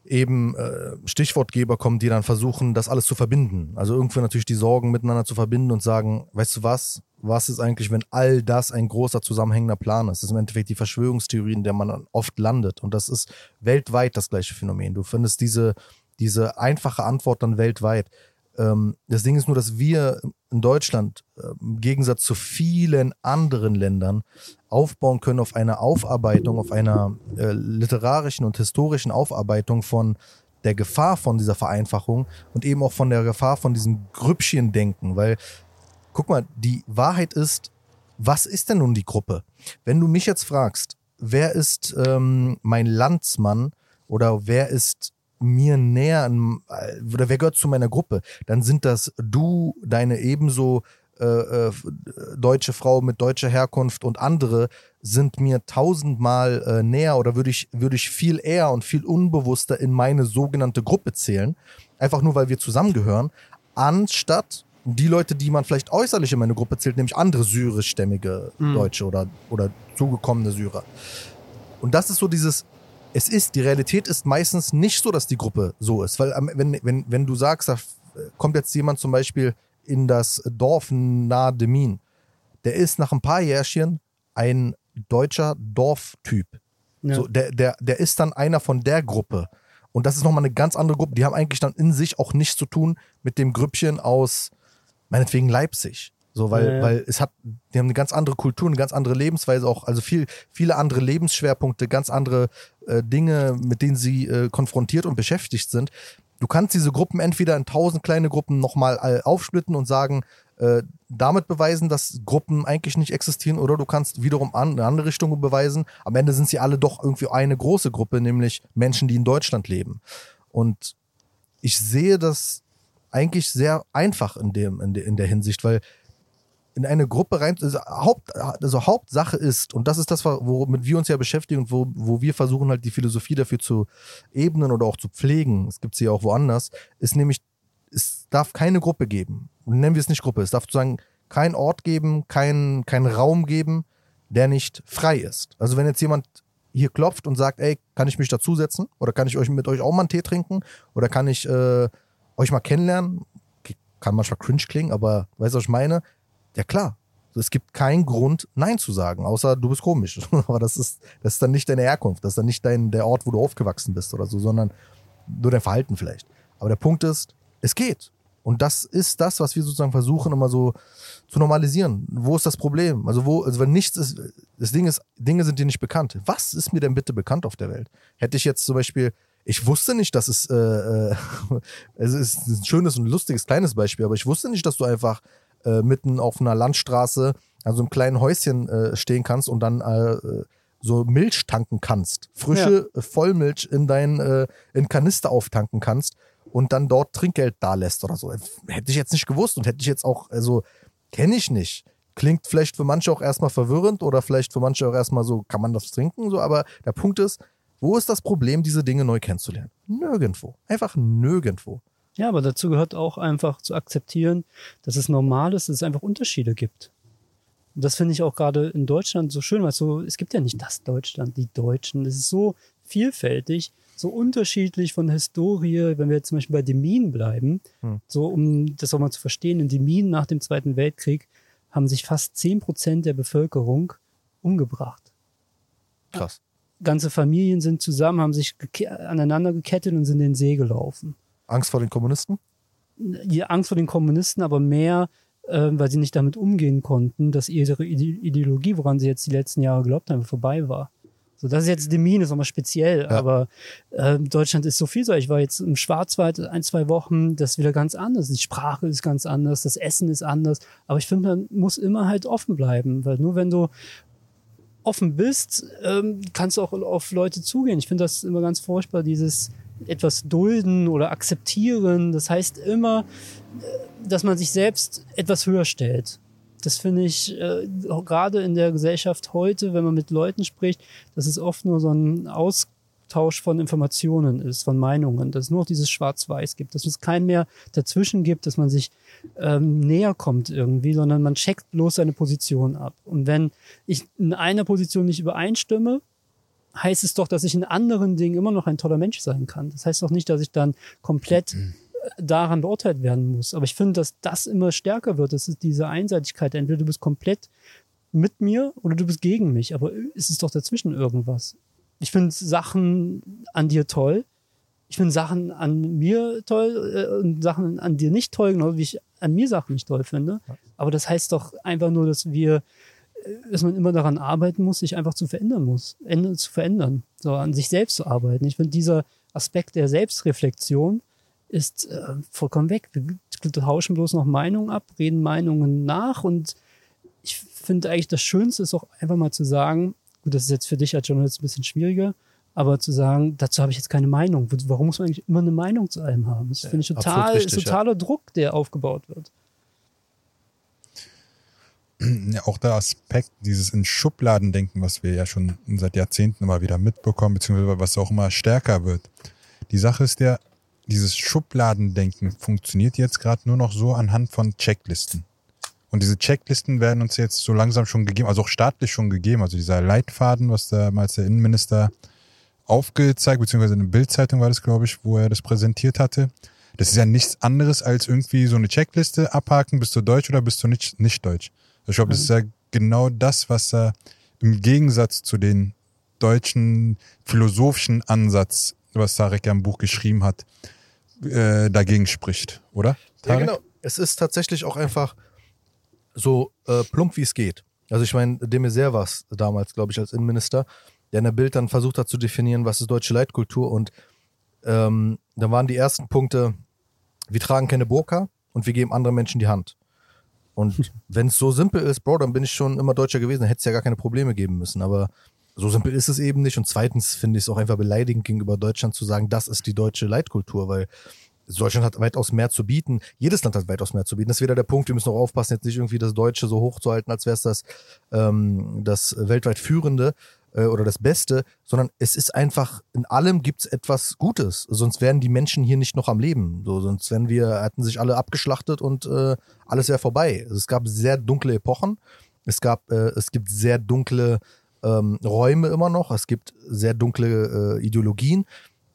eben äh, Stichwortgeber kommen, die dann versuchen, das alles zu verbinden. Also irgendwo natürlich die Sorgen miteinander zu verbinden und sagen, weißt du was, was ist eigentlich, wenn all das ein großer zusammenhängender Plan ist? Das ist im Endeffekt die Verschwörungstheorie, in der man oft landet. Und das ist weltweit das gleiche Phänomen. Du findest diese, diese einfache Antwort dann weltweit. Ähm, das Ding ist nur, dass wir in Deutschland äh, im Gegensatz zu vielen anderen Ländern aufbauen können auf einer Aufarbeitung, auf einer äh, literarischen und historischen Aufarbeitung von der Gefahr von dieser Vereinfachung und eben auch von der Gefahr von diesem Grüppchendenken, weil guck mal, die Wahrheit ist, was ist denn nun die Gruppe? Wenn du mich jetzt fragst, wer ist ähm, mein Landsmann oder wer ist mir näher an, äh, oder wer gehört zu meiner Gruppe, dann sind das du, deine ebenso äh, äh, deutsche Frau mit deutscher Herkunft und andere sind mir tausendmal äh, näher oder würde ich, würde ich viel eher und viel unbewusster in meine sogenannte Gruppe zählen, einfach nur weil wir zusammengehören, anstatt die Leute, die man vielleicht äußerlich in meine Gruppe zählt, nämlich andere syrischstämmige Deutsche oder, oder zugekommene Syrer. Und das ist so dieses, es ist, die Realität ist meistens nicht so, dass die Gruppe so ist. Weil wenn, wenn, wenn du sagst, da kommt jetzt jemand zum Beispiel in das Dorf nahe Demin, der ist nach ein paar Jährchen ein deutscher Dorftyp. Ja. So, der, der, der ist dann einer von der Gruppe. Und das ist nochmal eine ganz andere Gruppe. Die haben eigentlich dann in sich auch nichts zu tun mit dem Grüppchen aus, meinetwegen Leipzig. So, weil, Ja, ja. weil es hat, die haben eine ganz andere Kultur, eine ganz andere Lebensweise auch, also viel, viele andere Lebensschwerpunkte, ganz andere äh, Dinge, mit denen sie äh, konfrontiert und beschäftigt sind. Du kannst diese Gruppen entweder in tausend kleine Gruppen nochmal äh, aufsplitten und sagen, äh, damit beweisen, dass Gruppen eigentlich nicht existieren, oder du kannst wiederum an, eine andere Richtung beweisen. Am Ende sind sie alle doch irgendwie eine große Gruppe, nämlich Menschen, die in Deutschland leben. Und ich sehe das eigentlich sehr einfach in, dem, in, de, in der Hinsicht, weil in eine Gruppe rein, also, Haupt, also Hauptsache ist, und das ist das, womit wir uns ja beschäftigen und wo, wo wir versuchen halt die Philosophie dafür zu ebnen oder auch zu pflegen, es gibt sie ja auch woanders, ist nämlich, es darf keine Gruppe geben. Und nennen wir es nicht Gruppe, es darf sozusagen kein Ort geben, kein, kein Raum geben, der nicht frei ist. Also wenn jetzt jemand hier klopft und sagt, ey, kann ich mich dazusetzen? Oder kann ich euch mit euch auch mal einen Tee trinken? Oder kann ich äh, euch mal kennenlernen? Kann manchmal cringe klingen, aber weißt du, was ich meine? Ja klar. Es gibt keinen Grund, Nein zu sagen, außer du bist komisch. <laughs> aber das ist, das ist dann nicht deine Herkunft, das ist dann nicht dein, der Ort, wo du aufgewachsen bist oder so, sondern nur dein Verhalten vielleicht. Aber der Punkt ist, es geht. Und das ist das, was wir sozusagen versuchen, immer so zu normalisieren. Wo ist das Problem? Also wo, also wenn nichts ist, das Ding ist, Dinge sind dir nicht bekannt. Was ist mir denn bitte bekannt auf der Welt? Hätte ich jetzt zum Beispiel, ich wusste nicht, dass es, äh, äh, <laughs> es ist ein schönes und lustiges kleines Beispiel, aber ich wusste nicht, dass du einfach äh, mitten auf einer Landstraße, also einem kleinen Häuschen äh, stehen kannst und dann äh, so Milch tanken kannst. Frische äh, Vollmilch in dein äh, in Kanister auftanken kannst und dann dort Trinkgeld da lässt oder so. Hätte ich jetzt nicht gewusst und hätte ich jetzt auch, also kenne ich nicht. Klingt vielleicht für manche auch erstmal verwirrend oder vielleicht für manche auch erstmal so, kann man das trinken? So, aber der Punkt ist, wo ist das Problem, diese Dinge neu kennenzulernen? Nirgendwo. Einfach nirgendwo. Ja, aber dazu gehört auch einfach zu akzeptieren, dass es normal ist, dass es einfach Unterschiede gibt. Und das finde ich auch gerade in Deutschland so schön, weil es so, es gibt ja nicht das Deutschland, die Deutschen. Es ist so vielfältig, so unterschiedlich von Historie, wenn wir jetzt zum Beispiel bei den Minen bleiben, Hm. so um das auch mal zu verstehen, in den Minen nach dem Zweiten Weltkrieg haben sich fast 10 Prozent der Bevölkerung umgebracht. Krass. Ganze Familien sind zusammen, haben sich geke- aneinander gekettet und sind in den See gelaufen. Angst vor den Kommunisten? Die Angst vor den Kommunisten, aber mehr, äh, weil sie nicht damit umgehen konnten, dass ihre Ide- Ideologie, woran sie jetzt die letzten Jahre geglaubt haben, vorbei war. So, das ist jetzt Demin, ist nochmal speziell, Ja. aber äh, Deutschland ist so viel so. Ich war jetzt im Schwarzwald ein, zwei Wochen, das ist wieder ganz anders. Die Sprache ist ganz anders, das Essen ist anders. Aber ich finde, man muss immer halt offen bleiben, weil nur wenn du offen bist, ähm, kannst du auch auf Leute zugehen. Ich finde das immer ganz furchtbar, dieses etwas dulden oder akzeptieren. Das heißt immer, äh, dass man sich selbst etwas höher stellt. Das finde ich äh, gerade in der Gesellschaft heute, wenn man mit Leuten spricht, dass es oft nur so ein Austausch von Informationen ist, von Meinungen, dass es nur noch dieses Schwarz-Weiß gibt, dass es kein mehr dazwischen gibt, dass man sich ähm, näher kommt irgendwie, sondern man checkt bloß seine Position ab. Und wenn ich in einer Position nicht übereinstimme, heißt es doch, dass ich in anderen Dingen immer noch ein toller Mensch sein kann. Das heißt doch nicht, dass ich dann komplett äh, daran beurteilt werden muss. Aber ich finde, dass das immer stärker wird. Das ist diese Einseitigkeit. Entweder du bist komplett mit mir oder du bist gegen mich. Aber es ist doch dazwischen irgendwas. Ich finde Sachen an dir toll. Ich finde Sachen an mir toll äh, und Sachen an dir nicht toll, genau wie ich an mir Sachen nicht toll finde. Aber das heißt doch einfach nur, dass wir dass man immer daran arbeiten muss, sich einfach zu verändern muss, zu verändern, so an sich selbst zu arbeiten. Ich finde, dieser Aspekt der Selbstreflexion ist äh, vollkommen weg. Wir tauschen bloß noch Meinungen ab, reden Meinungen nach und ich finde eigentlich das Schönste ist auch einfach mal zu sagen, gut, das ist jetzt für dich als Journalist ein bisschen schwieriger, aber zu sagen, dazu habe ich jetzt keine Meinung. Warum muss man eigentlich immer eine Meinung zu allem haben? Das finde ich total, ist totaler Druck, der aufgebaut wird. <clears throat> Auch der Aspekt, dieses in Schubladen denken, was wir ja schon seit Jahrzehnten immer wieder mitbekommen, beziehungsweise was auch immer stärker wird. Die Sache ist ja, dieses Schubladendenken funktioniert jetzt gerade nur noch so anhand von Checklisten. Und diese Checklisten werden uns jetzt so langsam schon gegeben, also auch staatlich schon gegeben. Also dieser Leitfaden, was damals der Innenminister aufgezeigt, beziehungsweise in der Bildzeitung war das, glaube ich, wo er das präsentiert hatte. Das ist ja nichts anderes als irgendwie so eine Checkliste abhaken, bist du deutsch oder bist du nicht, nicht deutsch. Ich glaube, das ist ja genau das, was da im Gegensatz zu den deutschen philosophischen Ansatz, was Tarek ja im Buch geschrieben hat, äh, dagegen spricht, oder? Ja, genau. Es ist tatsächlich auch einfach so äh, plump, wie es geht. Also ich meine, de Maizière war es damals, glaube ich, als Innenminister, der in der Bild dann versucht hat zu definieren, was ist deutsche Leitkultur und ähm, da waren die ersten Punkte, wir tragen keine Burka und wir geben anderen Menschen die Hand. Und <laughs> wenn es so simpel ist, Bro, dann bin ich schon immer Deutscher gewesen, dann hätte es ja gar keine Probleme geben müssen. Aber so simpel ist es eben nicht. Und zweitens finde ich es auch einfach beleidigend gegenüber Deutschland zu sagen, das ist die deutsche Leitkultur, weil Deutschland hat weitaus mehr zu bieten. Jedes Land hat weitaus mehr zu bieten. Das ist wieder der Punkt, wir müssen auch aufpassen, jetzt nicht irgendwie das Deutsche so hochzuhalten, als wäre es das, ähm, das weltweit Führende äh, oder das Beste, sondern es ist einfach, in allem gibt es etwas Gutes. Sonst wären die Menschen hier nicht noch am Leben. So, sonst wären wir, hätten sich alle abgeschlachtet und äh, alles wäre vorbei. Es gab sehr dunkle Epochen. Es gab, äh, es gibt sehr dunkle ähm, Räume immer noch. Es gibt sehr dunkle äh, Ideologien.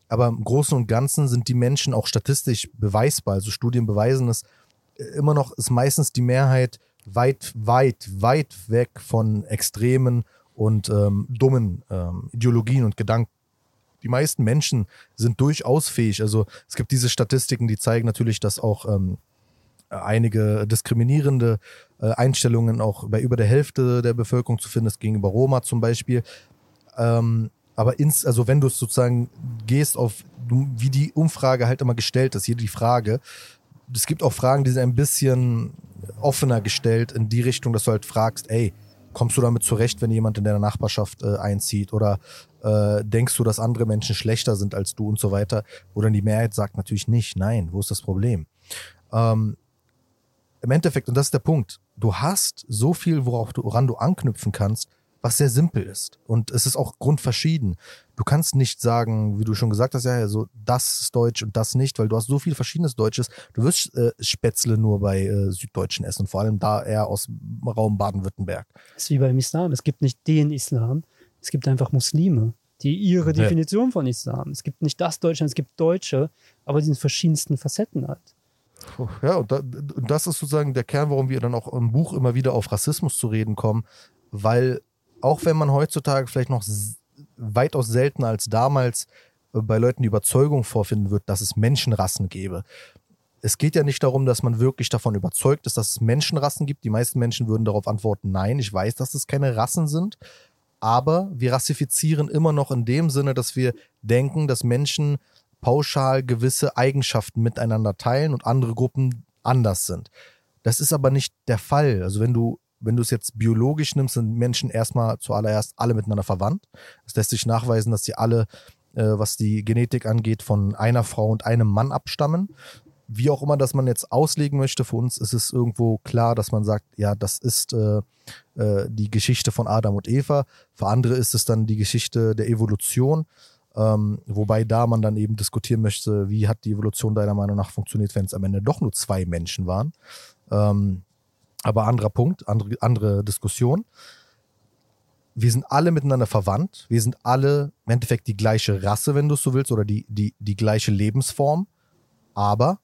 Aber im Großen und Ganzen sind die Menschen auch statistisch beweisbar. Also Studien beweisen es äh, immer noch, ist meistens die Mehrheit weit, weit, weit weg von extremen und ähm, dummen ähm, Ideologien und Gedanken. Die meisten Menschen sind durchaus fähig. Also es gibt diese Statistiken, die zeigen natürlich, dass auch ähm, einige diskriminierende äh, Einstellungen auch bei über der Hälfte der Bevölkerung zu finden ist, gegenüber Roma zum Beispiel. Ähm, aber ins, also wenn du es sozusagen gehst auf, wie die Umfrage halt immer gestellt ist, hier die Frage, es gibt auch Fragen, die sind ein bisschen offener gestellt in die Richtung, dass du halt fragst, ey, kommst du damit zurecht, wenn jemand in deiner Nachbarschaft äh, einzieht? Oder äh, denkst du, dass andere Menschen schlechter sind als du und so weiter? Oder die Mehrheit sagt natürlich nicht, nein, wo ist das Problem? Ähm, Im Endeffekt, und das ist der Punkt, du hast so viel, worauf du, woran du anknüpfen kannst, was sehr simpel ist. Und es ist auch grundverschieden. Du kannst nicht sagen, wie du schon gesagt hast, ja, also das ist Deutsch und das nicht, weil du hast so viel verschiedenes Deutsches. Du wirst äh, Spätzle nur bei äh, Süddeutschen essen, vor allem da eher aus dem Raum Baden-Württemberg. Das ist wie beim Islam. Es gibt nicht den Islam, es gibt einfach Muslime, die ihre Ja. Definition von Islam. Es gibt nicht das Deutschland, es gibt Deutsche, aber die in verschiedensten Facetten halt. Ja, und, da, und das ist sozusagen der Kern, warum wir dann auch im Buch immer wieder auf Rassismus zu reden kommen, weil auch wenn man heutzutage vielleicht noch weitaus seltener als damals äh, bei Leuten die Überzeugung vorfinden wird, dass es Menschenrassen gäbe. Es geht ja nicht darum, dass man wirklich davon überzeugt ist, dass es Menschenrassen gibt. Die meisten Menschen würden darauf antworten, nein, ich weiß, dass es keine Rassen sind. Aber wir rassifizieren immer noch in dem Sinne, dass wir denken, dass Menschen pauschal gewisse Eigenschaften miteinander teilen und andere Gruppen anders sind. Das ist aber nicht der Fall. Also wenn du wenn du es jetzt biologisch nimmst, sind Menschen erstmal zuallererst alle miteinander verwandt. Es lässt sich nachweisen, dass sie alle, äh, was die Genetik angeht, von einer Frau und einem Mann abstammen. Wie auch immer das man jetzt auslegen möchte, für uns ist es irgendwo klar, dass man sagt, ja, das ist äh, äh, die Geschichte von Adam und Eva. Für andere ist es dann die Geschichte der Evolution. Ähm, wobei da man dann eben diskutieren möchte, wie hat die Evolution deiner Meinung nach funktioniert, wenn es am Ende doch nur zwei Menschen waren. Ähm, aber anderer Punkt, andere, andere Diskussion. Wir sind alle miteinander verwandt. Wir sind alle im Endeffekt die gleiche Rasse, wenn du es so willst, oder die, die, die gleiche Lebensform. Aber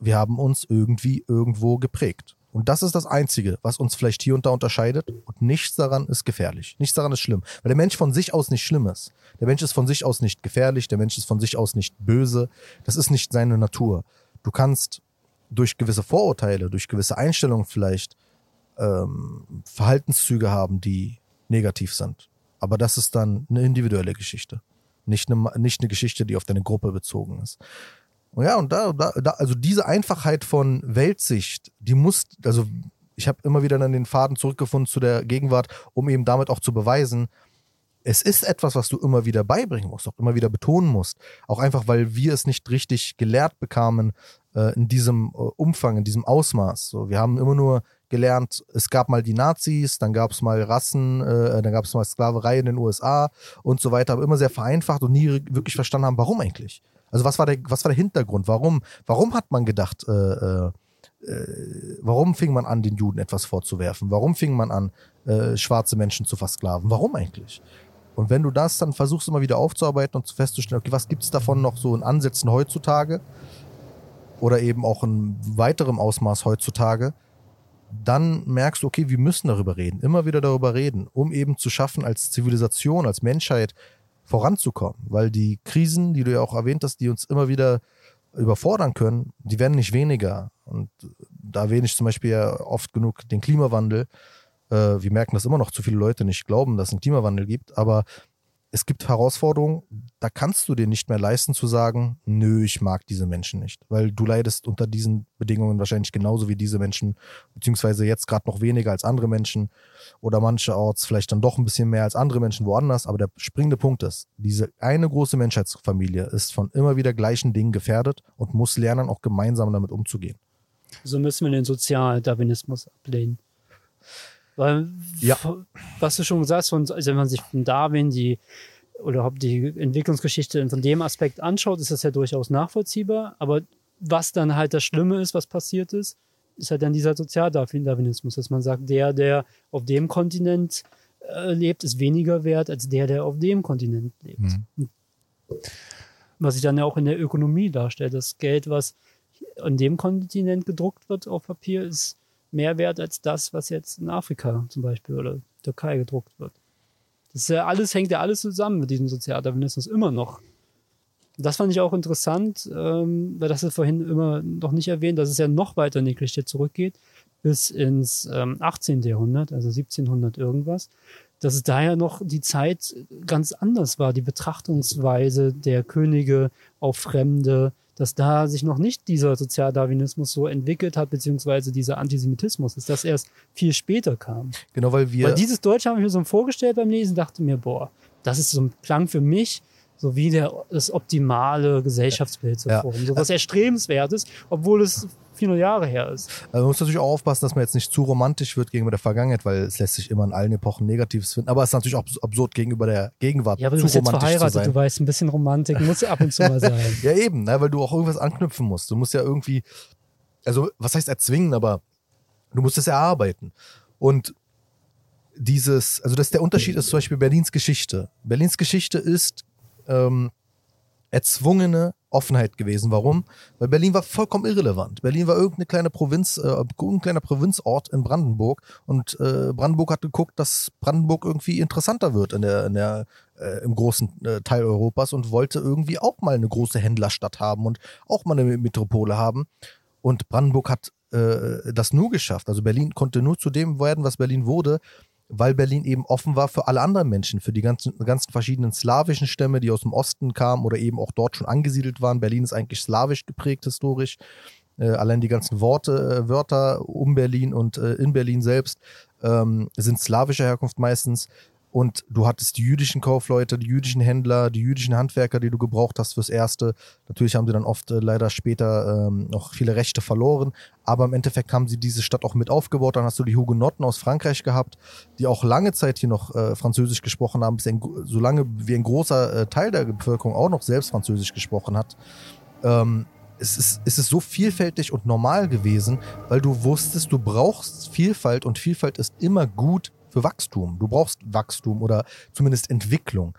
wir haben uns irgendwie irgendwo geprägt. Und das ist das Einzige, was uns vielleicht hier und da unterscheidet. Und nichts daran ist gefährlich. Nichts daran ist schlimm. Weil der Mensch von sich aus nicht schlimm ist. Der Mensch ist von sich aus nicht gefährlich. Der Mensch ist von sich aus nicht böse. Das ist nicht seine Natur. Du kannst durch gewisse Vorurteile, durch gewisse Einstellungen vielleicht ähm, Verhaltenszüge haben, die negativ sind. Aber das ist dann eine individuelle Geschichte. Nicht eine, nicht eine Geschichte, die auf deine Gruppe bezogen ist. Und ja, und da, da, also diese Einfachheit von Weltsicht, die muss, also ich habe immer wieder dann den Faden zurückgefunden zu der Gegenwart, um eben damit auch zu beweisen, es ist etwas, was du immer wieder beibringen musst, auch immer wieder betonen musst. Auch einfach, weil wir es nicht richtig gelehrt bekamen äh, in diesem äh, Umfang, in diesem Ausmaß. So, wir haben immer nur gelernt, es gab mal die Nazis, dann gab es mal Rassen, äh, dann gab es mal Sklaverei in den USA und so weiter, aber immer sehr vereinfacht und nie wirklich verstanden haben, warum eigentlich. Also was war der, was war der Hintergrund? Warum, warum hat man gedacht, äh, äh, äh, warum fing man an, den Juden etwas vorzuwerfen? Warum fing man an, äh, schwarze Menschen zu versklaven? Warum eigentlich? Und wenn du das dann versuchst, immer wieder aufzuarbeiten und festzustellen, okay, was gibt es davon noch so in Ansätzen heutzutage oder eben auch in weiterem Ausmaß heutzutage, dann merkst du, okay, wir müssen darüber reden, immer wieder darüber reden, um eben zu schaffen, als Zivilisation, als Menschheit voranzukommen. Weil die Krisen, die du ja auch erwähnt hast, die uns immer wieder überfordern können, die werden nicht weniger. Und da erwähne ich zum Beispiel ja oft genug den Klimawandel. Äh, wir merken, dass immer noch zu viele Leute nicht glauben, dass es einen Klimawandel gibt, aber es gibt Herausforderungen, da kannst du dir nicht mehr leisten zu sagen, nö, ich mag diese Menschen nicht. Weil du leidest unter diesen Bedingungen wahrscheinlich genauso wie diese Menschen, beziehungsweise jetzt gerade noch weniger als andere Menschen oder mancherorts vielleicht dann doch ein bisschen mehr als andere Menschen woanders. Aber der springende Punkt ist, diese eine große Menschheitsfamilie ist von immer wieder gleichen Dingen gefährdet und muss lernen, auch gemeinsam damit umzugehen. So müssen wir den Sozialdarwinismus ablehnen. Weil, ja. was du schon gesagt hast, also wenn man sich von Darwin die oder die Entwicklungsgeschichte von dem Aspekt anschaut, ist das ja durchaus nachvollziehbar. Aber was dann halt das Schlimme ist, was passiert ist, ist halt dann dieser Sozialdarwinismus, dass man sagt, der, der auf dem Kontinent äh, lebt, ist weniger wert als der, der auf dem Kontinent lebt. Mhm. Was sich dann ja auch in der Ökonomie darstellt. Das Geld, was an dem Kontinent gedruckt wird auf Papier, ist mehr wert als das, was jetzt in Afrika zum Beispiel oder Türkei gedruckt wird. Das ja alles, hängt ja alles zusammen mit diesem Sozialdarwinismus immer noch. Das fand ich auch interessant, ähm, weil das ist vorhin immer noch nicht erwähnt, dass es ja noch weiter in die Geschichte zurückgeht, bis ins ähm, 18. Jahrhundert, also 1700 irgendwas, dass es daher noch die Zeit ganz anders war, die Betrachtungsweise der Könige auf Fremde, dass da sich noch nicht dieser Sozialdarwinismus so entwickelt hat, beziehungsweise dieser Antisemitismus, dass das erst viel später kam. Genau, weil wir. Weil dieses Deutsch habe ich mir so vorgestellt beim Lesen, dachte mir, boah, das ist so ein Klang für mich, so wie der, das optimale Gesellschaftsbild zu ja. formen. So was Erstrebenswertes, obwohl es 400 Jahre her ist. Also man muss natürlich auch aufpassen, dass man jetzt nicht zu romantisch wird gegenüber der Vergangenheit, weil es lässt sich immer in allen Epochen Negatives finden. Aber es ist natürlich auch absurd gegenüber der Gegenwart. Ja, aber du bist jetzt verheiratet, du weißt, ein bisschen Romantik muss ab und zu mal sein. <laughs> ja, eben, ne, weil du auch irgendwas anknüpfen musst. Du musst ja irgendwie, also was heißt erzwingen, aber du musst es erarbeiten. Und dieses, also das der Unterschied ist zum Beispiel Berlins Geschichte. Berlins Geschichte ist ähm, erzwungene Offenheit gewesen. Warum? Weil Berlin war vollkommen irrelevant. Berlin war irgendeine kleine Provinz, äh, irgendein kleiner Provinzort in Brandenburg und äh, Brandenburg hat geguckt, dass Brandenburg irgendwie interessanter wird in der, in der äh, im großen äh, Teil Europas und wollte irgendwie auch mal eine große Händlerstadt haben und auch mal eine Metropole haben. Und Brandenburg hat äh, das nur geschafft. Also Berlin konnte nur zu dem werden, was Berlin wurde, weil Berlin eben offen war für alle anderen Menschen, für die ganzen, ganzen verschiedenen slawischen Stämme, die aus dem Osten kamen oder eben auch dort schon angesiedelt waren. Berlin ist eigentlich slawisch geprägt historisch. Äh, allein die ganzen Worte, äh, Wörter um Berlin und äh, in Berlin selbst ähm, sind slawischer Herkunft meistens. Und du hattest die jüdischen Kaufleute, die jüdischen Händler, die jüdischen Handwerker, die du gebraucht hast fürs Erste. Natürlich haben sie dann oft äh, leider später ähm, noch viele Rechte verloren. Aber im Endeffekt haben sie diese Stadt auch mit aufgebaut. Dann hast du die Hugenotten aus Frankreich gehabt, die auch lange Zeit hier noch äh, Französisch gesprochen haben, bis ein, so lange wie ein großer äh, Teil der Bevölkerung auch noch selbst Französisch gesprochen hat. Ähm, es ist, es ist so vielfältig und normal gewesen, weil du wusstest, du brauchst Vielfalt und Vielfalt ist immer gut für Wachstum. Du brauchst Wachstum oder zumindest Entwicklung.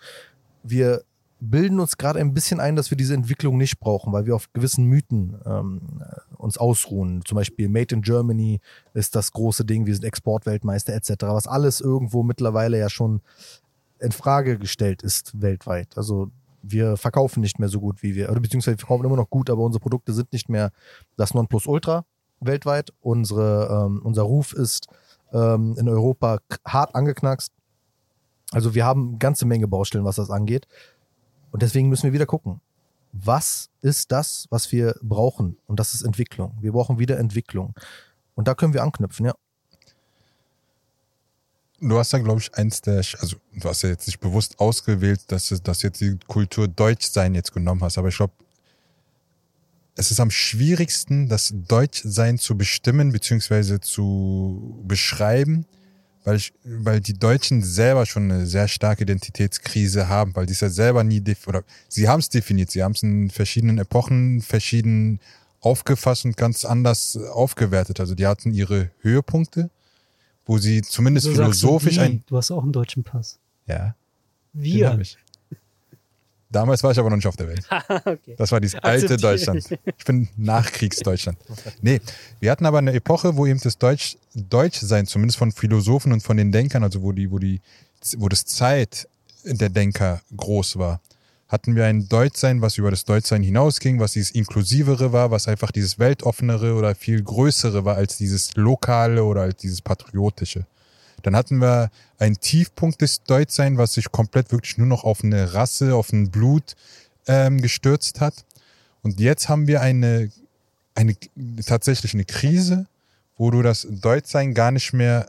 Wir bilden uns gerade ein bisschen ein, dass wir diese Entwicklung nicht brauchen, weil wir auf gewissen Mythen ähm, uns ausruhen. Zum Beispiel Made in Germany ist das große Ding, wir sind Exportweltmeister etc., was alles irgendwo mittlerweile ja schon in Frage gestellt ist weltweit. Also wir verkaufen nicht mehr so gut wie wir, oder beziehungsweise wir verkaufen immer noch gut, aber unsere Produkte sind nicht mehr das Nonplusultra weltweit. Unsere, ähm, unser Ruf ist ähm, in Europa hart angeknackst. Also wir haben eine ganze Menge Baustellen, was das angeht. Und deswegen müssen wir wieder gucken. Was ist das, was wir brauchen? Und das ist Entwicklung. Wir brauchen wieder Entwicklung. Und da können wir anknüpfen, ja. Du hast da, glaube ich, eins der, also du hast ja jetzt nicht bewusst ausgewählt, dass du dass jetzt die Kultur Deutschsein jetzt genommen hast, aber ich glaube, es ist am schwierigsten, das Deutschsein zu bestimmen bzw. zu beschreiben, weil, ich, weil die Deutschen selber schon eine sehr starke Identitätskrise haben, weil die es ja selber nie, oder sie haben es definiert, sie haben es in verschiedenen Epochen verschieden aufgefasst und ganz anders aufgewertet. Also die hatten ihre Höhepunkte, wo sie zumindest so philosophisch du, ein... Du hast auch einen deutschen Pass. Ja. Wir. Damals war ich aber noch nicht auf der Welt. <laughs> okay. Das war dieses alte Deutschland. Ich bin Nachkriegsdeutschland. Nee, wir hatten aber eine Epoche, wo eben das Deutsch, Deutschsein, zumindest von Philosophen und von den Denkern, also wo die, wo die, wo das Zeit der Denker groß war, hatten wir ein Deutschsein, was über das Deutschsein hinausging, was dieses Inklusivere war, was einfach dieses Weltoffenere oder viel Größere war als dieses Lokale oder als dieses Patriotische. Dann hatten wir einen Tiefpunkt des Deutschsein, was sich komplett wirklich nur noch auf eine Rasse, auf ein Blut ähm, gestürzt hat. Und jetzt haben wir eine, eine tatsächlich eine Krise, wo du das Deutschsein gar nicht mehr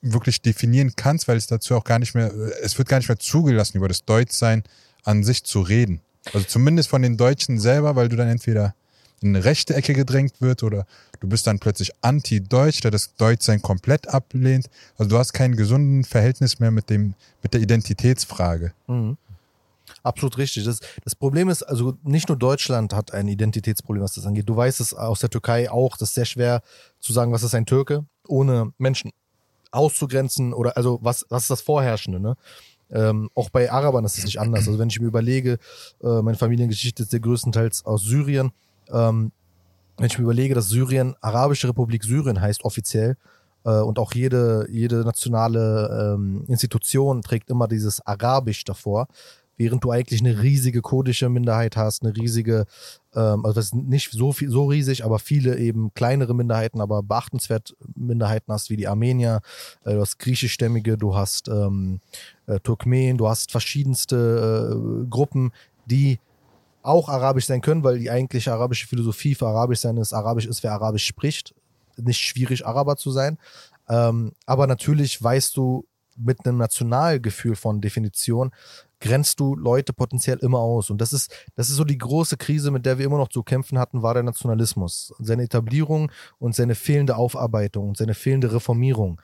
wirklich definieren kannst, weil es dazu auch gar nicht mehr, es wird gar nicht mehr zugelassen, über das Deutschsein an sich zu reden. Also zumindest von den Deutschen selber, weil du dann entweder in eine rechte Ecke gedrängt wird oder du bist dann plötzlich anti-deutsch, der das Deutschsein komplett ablehnt. Also du hast kein gesunden Verhältnis mehr mit dem, mit der Identitätsfrage. Mhm. Absolut richtig. Das, das Problem ist, also nicht nur Deutschland hat ein Identitätsproblem, was das angeht. Du weißt es aus der Türkei auch, das ist sehr schwer zu sagen, was ist ein Türke, ohne Menschen auszugrenzen oder also was, was ist das Vorherrschende, ne? Ähm, auch bei Arabern ist es nicht anders. Also wenn ich mir überlege, äh, meine Familiengeschichte ist ja größtenteils aus Syrien ähm, wenn ich mir überlege, dass Syrien Arabische Republik Syrien heißt offiziell äh, und auch jede, jede nationale ähm, Institution trägt immer dieses Arabisch davor, während du eigentlich eine riesige kurdische Minderheit hast, eine riesige, ähm, also das ist nicht so viel, so riesig, aber viele eben kleinere Minderheiten, aber beachtenswert Minderheiten hast, wie die Armenier, äh, du hast griechischstämmige, du hast ähm, äh, Turkmen, du hast verschiedenste äh, Gruppen, die auch Arabisch sein können, weil die eigentliche arabische Philosophie für Arabisch sein ist, Arabisch ist, wer Arabisch spricht. Nicht schwierig, Araber zu sein. Ähm, aber natürlich weißt du mit einem Nationalgefühl von Definition, grenzt du Leute potenziell immer aus. Und das ist, das ist so die große Krise, mit der wir immer noch zu kämpfen hatten, war der Nationalismus. Seine Etablierung und seine fehlende Aufarbeitung und seine fehlende Reformierung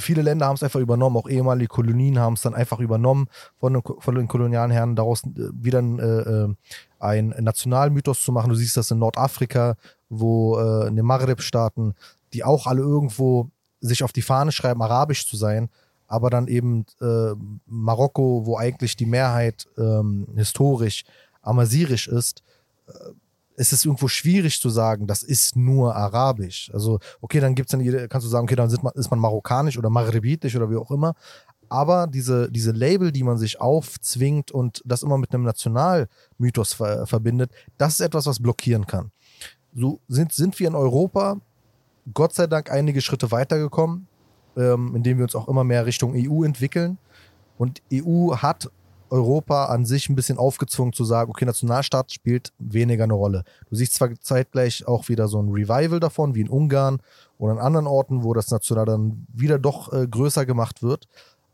viele Länder haben es einfach übernommen, auch ehemalige Kolonien haben es dann einfach übernommen von den, von den kolonialen Herren, daraus äh, wieder ein, äh, äh, ein Nationalmythos zu machen. Du siehst das in Nordafrika, wo äh, in den Maghreb-Staaten, die auch alle irgendwo sich auf die Fahne schreiben, arabisch zu sein, aber dann eben äh, Marokko, wo eigentlich die Mehrheit ähm, historisch amazirisch ist, äh, es ist irgendwo schwierig zu sagen, das ist nur arabisch. Also, okay, dann gibt's dann, kannst du sagen, okay, dann man, ist man marokkanisch oder maghrebitisch oder wie auch immer. Aber diese, diese Label, die man sich aufzwingt und das immer mit einem Nationalmythos ver verbindet, das ist etwas, was blockieren kann. So sind, sind wir in Europa Gott sei Dank einige Schritte weitergekommen, ähm, indem wir uns auch immer mehr Richtung EU entwickeln. Und EU hat Europa an sich ein bisschen aufgezwungen zu sagen, okay, Nationalstaat spielt weniger eine Rolle. Du siehst zwar zeitgleich auch wieder so ein Revival davon, wie in Ungarn oder an anderen Orten, wo das National dann wieder doch äh, größer gemacht wird.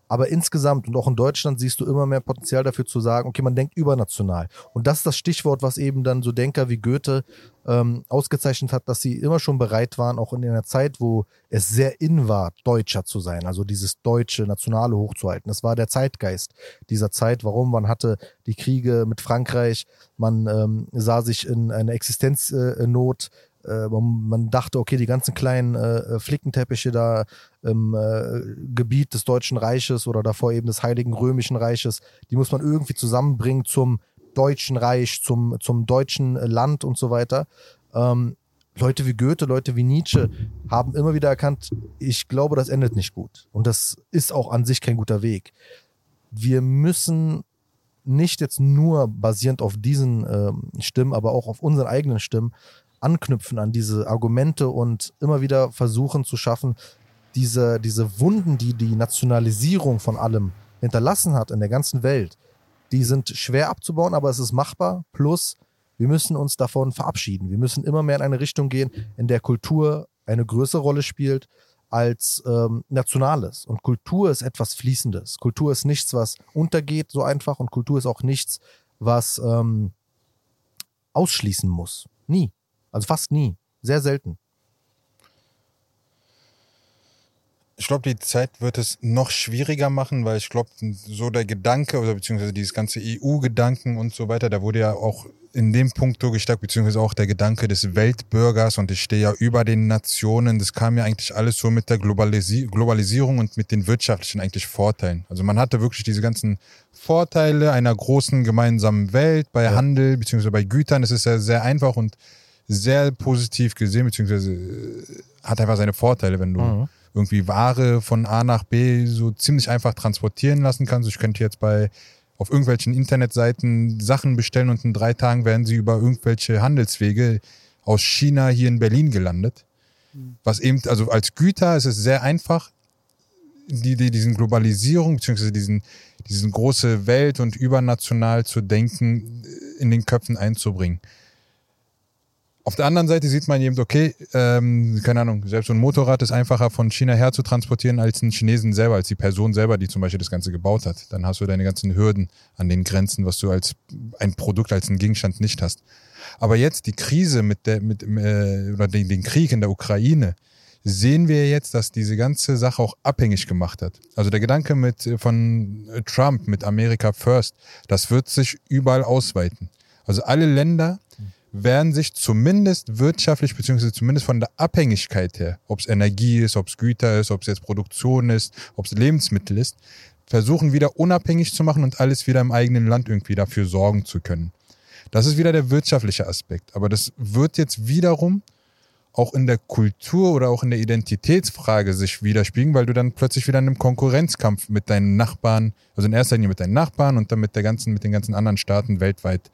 Aber insgesamt und auch in Deutschland siehst du immer mehr Potenzial dafür zu sagen, okay, man denkt übernational. Und das ist das Stichwort, was eben dann so Denker wie Goethe ähm, ausgezeichnet hat, dass sie immer schon bereit waren, auch in einer Zeit, wo es sehr in war, Deutscher zu sein, also dieses deutsche Nationale hochzuhalten. Das war der Zeitgeist dieser Zeit. Warum? Man hatte die Kriege mit Frankreich, man ähm, sah sich in einer Existenznot, äh. Äh, man, dachte, okay, die ganzen kleinen äh, Flickenteppiche da im äh, Gebiet des Deutschen Reiches oder davor eben des Heiligen Römischen Reiches, die muss man irgendwie zusammenbringen zum Deutschen Reich, zum, zum deutschen Land und so weiter. Ähm, Leute wie Goethe, Leute wie Nietzsche haben immer wieder erkannt, ich glaube, das endet nicht gut. Und das ist auch an sich kein guter Weg. Wir müssen nicht jetzt nur basierend auf diesen ähm, Stimmen, aber auch auf unseren eigenen Stimmen anknüpfen an diese Argumente und immer wieder versuchen zu schaffen, diese, diese Wunden, die die Nationalisierung von allem hinterlassen hat in der ganzen Welt, die sind schwer abzubauen, aber es ist machbar. Plus, wir müssen uns davon verabschieden. Wir müssen immer mehr in eine Richtung gehen, in der Kultur eine größere Rolle spielt als ähm, Nationales. Und Kultur ist etwas Fließendes. Kultur ist nichts, was untergeht so einfach und Kultur ist auch nichts, was ähm, ausschließen muss. Nie. Also fast nie. Sehr selten. Ich glaube, die Zeit wird es noch schwieriger machen, weil ich glaube, so der Gedanke oder beziehungsweise dieses ganze EU-Gedanken und so weiter, da wurde ja auch in dem Punkt so gestärkt, beziehungsweise auch der Gedanke des Weltbürgers und ich stehe ja über den Nationen. Das kam ja eigentlich alles so mit der Globalisi Globalisierung und mit den wirtschaftlichen eigentlich Vorteilen. Also man hatte wirklich diese ganzen Vorteile einer großen gemeinsamen Welt bei Ja. Handel beziehungsweise bei Gütern. Es ist ja sehr einfach und sehr positiv gesehen, beziehungsweise äh, hat einfach seine Vorteile, wenn du Mhm. irgendwie Ware von A nach B so ziemlich einfach transportieren lassen kannst. Ich könnte jetzt bei auf irgendwelchen Internetseiten Sachen bestellen und in drei Tagen werden sie über irgendwelche Handelswege aus China hier in Berlin gelandet. Was eben, also als Güter ist es sehr einfach, die, die, diesen Globalisierung, beziehungsweise diesen, diesen große Welt und übernational zu denken, in den Köpfen einzubringen. Auf der anderen Seite sieht man eben, okay, ähm, keine Ahnung, selbst so ein Motorrad ist einfacher von China her zu transportieren als ein Chinesen selber, als die Person selber, die zum Beispiel das Ganze gebaut hat. Dann hast du deine ganzen Hürden an den Grenzen, was du als ein Produkt, als ein Gegenstand nicht hast. Aber jetzt die Krise mit der, mit, äh, oder den, den Krieg in der Ukraine, sehen wir jetzt, dass diese ganze Sache auch abhängig gemacht hat. Also der Gedanke mit, äh, von Trump mit America First, das wird sich überall ausweiten. Also alle Länder werden sich zumindest wirtschaftlich, beziehungsweise zumindest von der Abhängigkeit her, ob es Energie ist, ob es Güter ist, ob es jetzt Produktion ist, ob es Lebensmittel ist, versuchen wieder unabhängig zu machen und alles wieder im eigenen Land irgendwie dafür sorgen zu können. Das ist wieder der wirtschaftliche Aspekt. Aber das wird jetzt wiederum auch in der Kultur oder auch in der Identitätsfrage sich widerspiegeln, weil du dann plötzlich wieder in einem Konkurrenzkampf mit deinen Nachbarn, also in erster Linie mit deinen Nachbarn und dann mit der ganzen, mit den ganzen anderen Staaten weltweit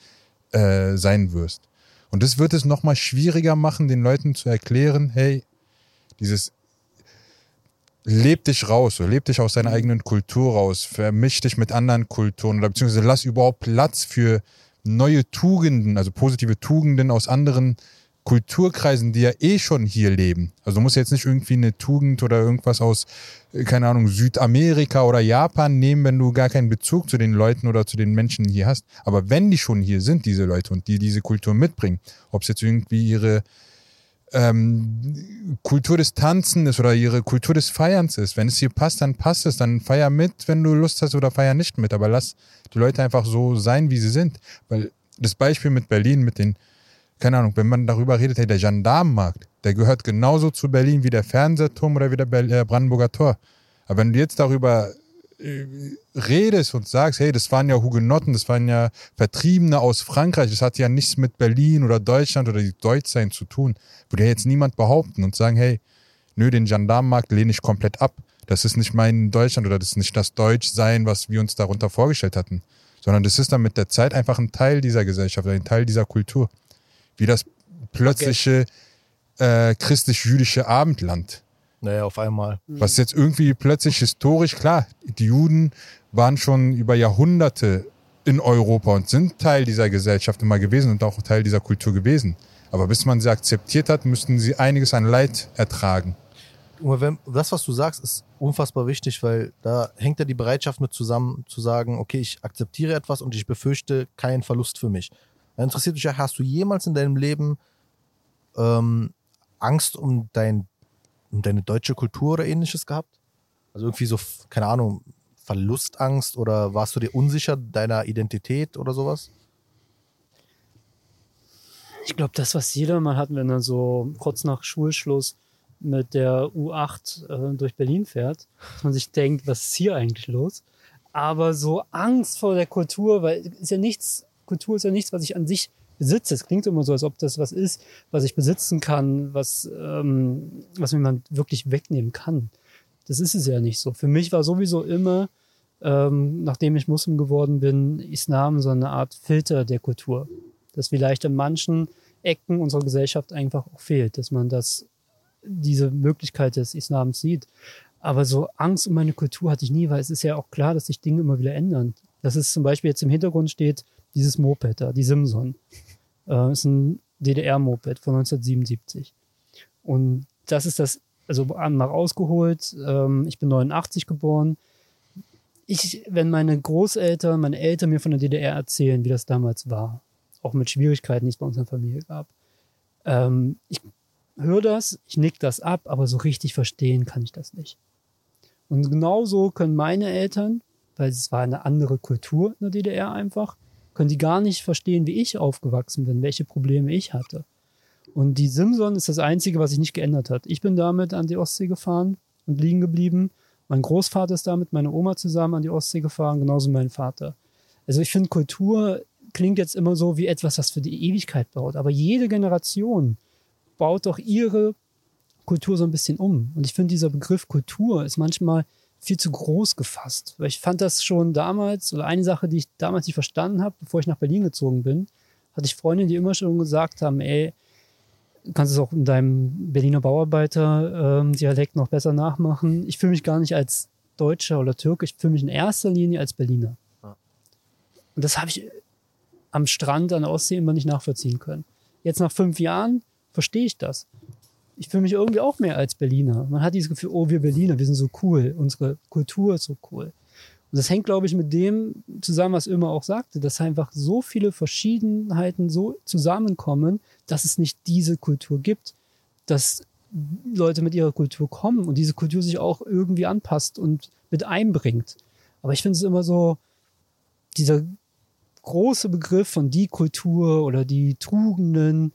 äh, sein wirst. Und das wird es nochmal schwieriger machen, den Leuten zu erklären, hey, dieses leb dich raus, so, leb dich aus deiner eigenen Kultur raus, vermisch dich mit anderen Kulturen oder beziehungsweise lass überhaupt Platz für neue Tugenden, also positive Tugenden aus anderen Kulturkreisen, die ja eh schon hier leben. Also du musst jetzt nicht irgendwie eine Tugend oder irgendwas aus, äh, keine Ahnung, Südamerika oder Japan nehmen, wenn du gar keinen Bezug zu den Leuten oder zu den Menschen hier hast. Aber wenn die schon hier sind, diese Leute, und die diese Kultur mitbringen, ob es jetzt irgendwie ihre ähm, Kultur des Tanzen ist oder ihre Kultur des Feierns ist. Wenn es dir passt, dann passt es. Dann feier mit, wenn du Lust hast oder feier nicht mit. Aber lass die Leute einfach so sein, wie sie sind. Weil das Beispiel mit Berlin, mit den, keine Ahnung, wenn man darüber redet, hey, der Gendarmenmarkt, der gehört genauso zu Berlin wie der Fernsehturm oder wie der äh, Brandenburger Tor. Aber wenn du jetzt darüber äh, redest und sagst, hey, das waren ja Hugenotten, das waren ja Vertriebene aus Frankreich, das hat ja nichts mit Berlin oder Deutschland oder Deutschsein zu tun, würde ja jetzt niemand behaupten und sagen, hey, nö, den Gendarmenmarkt lehne ich komplett ab. Das ist nicht mein Deutschland oder das ist nicht das Deutschsein, was wir uns darunter vorgestellt hatten, sondern das ist dann mit der Zeit einfach ein Teil dieser Gesellschaft, ein Teil dieser Kultur. Wie das plötzliche äh, christlich-jüdische Abendland. Naja, auf einmal. Was jetzt irgendwie plötzlich historisch, klar, die Juden waren schon über Jahrhunderte in Europa und sind Teil dieser Gesellschaft immer gewesen und auch Teil dieser Kultur gewesen. Aber bis man sie akzeptiert hat, müssten sie einiges an Leid ertragen. Wenn, das, was du sagst, ist unfassbar wichtig, weil da hängt ja die Bereitschaft mit zusammen, zu sagen, okay, ich akzeptiere etwas und ich befürchte keinen Verlust für mich. Da interessiert mich ja, hast du jemals in deinem Leben ähm, Angst um, dein, um deine deutsche Kultur oder ähnliches gehabt? Also irgendwie so, keine Ahnung, Verlustangst oder warst du dir unsicher deiner Identität oder sowas? Ich glaube, das, was jeder mal hat, wenn er so kurz nach Schulschluss mit der U8 äh, durch Berlin fährt, dass man sich denkt, was ist hier eigentlich los? Aber so Angst vor der Kultur, weil ist ja nichts, Kultur ist ja nichts, was ich an sich besitze. Es klingt immer so, als ob das was ist, was ich besitzen kann, was, ähm, was mir man wirklich wegnehmen kann. Das ist es ja nicht so. Für mich war sowieso immer, ähm, nachdem ich Muslim geworden bin, Islam so eine Art Filter der Kultur. Das vielleicht in manchen Ecken unserer Gesellschaft einfach auch fehlt, dass man das, diese Möglichkeit des Islams sieht. Aber so Angst um meine Kultur hatte ich nie, weil es ist ja auch klar, dass sich Dinge immer wieder ändern. Dass es zum Beispiel jetzt im Hintergrund steht, dieses Moped da, die Simson. Äh, ist ein DDR-Moped von 1977. Und das ist das, also mal ausgeholt, ähm, ich bin 89 geboren. Ich, wenn meine Großeltern, meine Eltern mir von der DDR erzählen, wie das damals war, auch mit Schwierigkeiten, die es bei unserer Familie gab, ähm, ich höre das, ich nick das ab, aber so richtig verstehen kann ich das nicht. Und genauso können meine Eltern, weil es war eine andere Kultur in der DDR einfach, können die gar nicht verstehen, wie ich aufgewachsen bin, welche Probleme ich hatte. Und die Simson ist das Einzige, was sich nicht geändert hat. Ich bin damit an die Ostsee gefahren und liegen geblieben. Mein Großvater ist damit, meine Oma zusammen an die Ostsee gefahren, genauso mein Vater. Also ich finde, Kultur klingt jetzt immer so wie etwas, was für die Ewigkeit baut. Aber jede Generation baut doch ihre Kultur so ein bisschen um. Und ich finde, dieser Begriff Kultur ist manchmal viel zu groß gefasst. Weil ich fand das schon damals, oder eine Sache, die ich damals nicht verstanden habe, bevor ich nach Berlin gezogen bin, hatte ich Freunde, die immer schon gesagt haben, ey, du kannst es auch in deinem Berliner Bauarbeiter-Dialekt ähm, noch besser nachmachen. Ich fühle mich gar nicht als Deutscher oder Türke, ich fühle mich in erster Linie als Berliner. Ja. Und das habe ich am Strand an der Ostsee immer nicht nachvollziehen können. Jetzt nach fünf Jahren verstehe ich das ich fühle mich irgendwie auch mehr als Berliner. Man hat dieses Gefühl, oh, wir Berliner, wir sind so cool, unsere Kultur ist so cool. Und das hängt, glaube ich, mit dem zusammen, was Ömer auch sagte, dass einfach so viele Verschiedenheiten so zusammenkommen, dass es nicht diese Kultur gibt, dass Leute mit ihrer Kultur kommen und diese Kultur sich auch irgendwie anpasst und mit einbringt. Aber ich finde es immer so, dieser große Begriff von die Kultur oder die Tugenden,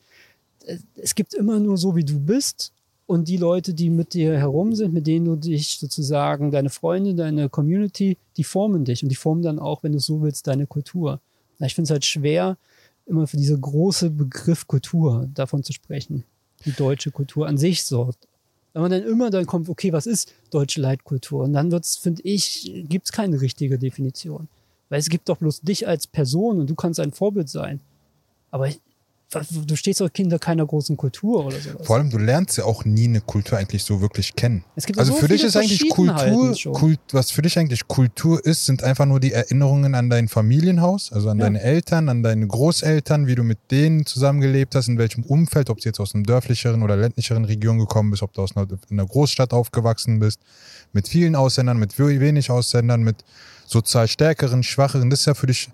es gibt immer nur so, wie du bist. Und die Leute, die mit dir herum sind, mit denen du dich sozusagen, deine Freunde, deine Community, die formen dich. Und die formen dann auch, wenn du so willst, deine Kultur. Ich finde es halt schwer, immer für diese große Begriff Kultur davon zu sprechen. Die deutsche Kultur an sich so. Wenn man dann immer dann kommt, okay, was ist deutsche Leitkultur? Und dann wird's, finde ich, gibt's keine richtige Definition. Weil es gibt doch bloß dich als Person und du kannst ein Vorbild sein. Aber du stehst doch Kinder keiner großen Kultur oder sowas. Vor allem, du lernst ja auch nie eine Kultur eigentlich so wirklich kennen. also so für dich ist eigentlich Kultur, Kult, was für dich eigentlich Kultur ist, sind einfach nur die Erinnerungen an dein Familienhaus, also an ja. deine Eltern, an deine Großeltern, wie du mit denen zusammengelebt hast, in welchem Umfeld, ob du jetzt aus einer dörflicheren oder ländlicheren Region gekommen bist, ob du aus einer, einer Großstadt aufgewachsen bist, mit vielen Ausländern, mit wenig Ausländern, mit sozial stärkeren, schwacheren, das ist ja für dich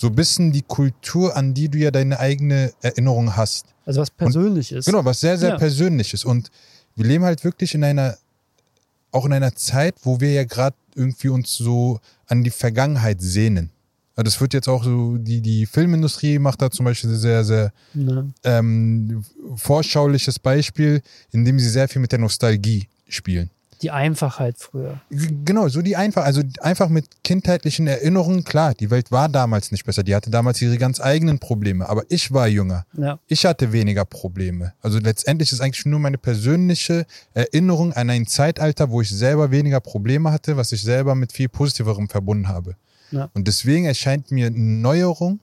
so ein bisschen die Kultur, an die du ja deine eigene Erinnerung hast. Also was Persönliches. Genau, was sehr, sehr ja. Persönliches. Und wir leben halt wirklich in einer, auch in einer Zeit, wo wir ja gerade irgendwie uns so an die Vergangenheit sehnen. Also das wird jetzt auch so, die, die Filmindustrie macht da zum Beispiel sehr, sehr ja. ähm, vorschauliches Beispiel, indem sie sehr viel mit der Nostalgie spielen. Die Einfachheit früher. Genau, so die einfach, also einfach mit kindheitlichen Erinnerungen, klar, die Welt war damals nicht besser, die hatte damals ihre ganz eigenen Probleme, aber ich war jünger. Ja. Ich hatte weniger Probleme. Also letztendlich ist eigentlich nur meine persönliche Erinnerung an ein Zeitalter, wo ich selber weniger Probleme hatte, was ich selber mit viel Positiverem verbunden habe. Ja. Und deswegen erscheint mir Neuerung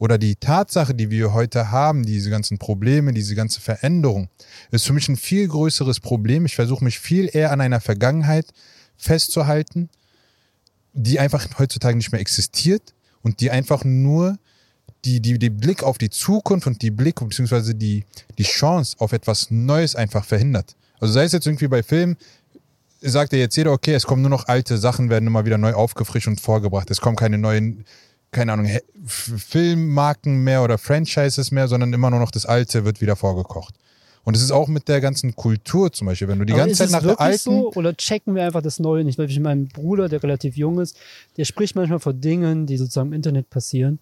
oder die Tatsache, die wir heute haben, diese ganzen Probleme, diese ganze Veränderung, ist für mich ein viel größeres Problem. Ich versuche mich viel eher an einer Vergangenheit festzuhalten, die einfach heutzutage nicht mehr existiert und die einfach nur die, die, die Blick auf die Zukunft und die Blick beziehungsweise die, die Chance auf etwas Neues einfach verhindert. Also sei es jetzt irgendwie bei Filmen, sagt ja jetzt jeder, okay, es kommen nur noch alte Sachen, werden immer wieder neu aufgefrischt und vorgebracht. Es kommen keine neuen keine Ahnung, Filmmarken mehr oder Franchises mehr, sondern immer nur noch das Alte wird wieder vorgekocht. Und es ist auch mit der ganzen Kultur zum Beispiel, wenn du die Aber ganze Zeit nach der alten. so oder checken wir einfach das Neue nicht? Weil ich meinem Bruder, der relativ jung ist, der spricht manchmal von Dingen, die sozusagen im Internet passieren,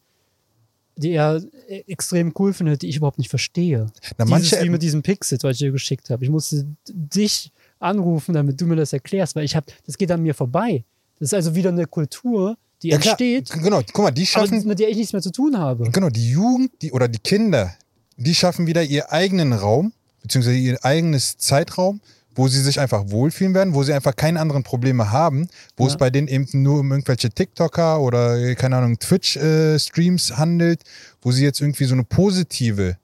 die er äh, extrem cool findet, die ich überhaupt nicht verstehe. Na, Dieses, manche, wie mit diesem Pixel, was ich dir geschickt habe. Ich musste dich anrufen, damit du mir das erklärst, weil ich habe, das geht an mir vorbei. Das ist also wieder eine Kultur, die ja, klar, entsteht, genau, guck mal, die schaffen, mit der ich nichts mehr zu tun habe. genau, die Jugend die, oder die Kinder, die schaffen wieder ihren eigenen Raum, beziehungsweise ihr eigenes Zeitraum, wo sie sich einfach wohlfühlen werden, wo sie einfach keine anderen Probleme haben, wo Ja. es bei denen eben nur um irgendwelche TikToker oder, keine Ahnung, Twitch-Streams handelt, wo sie jetzt irgendwie so eine positive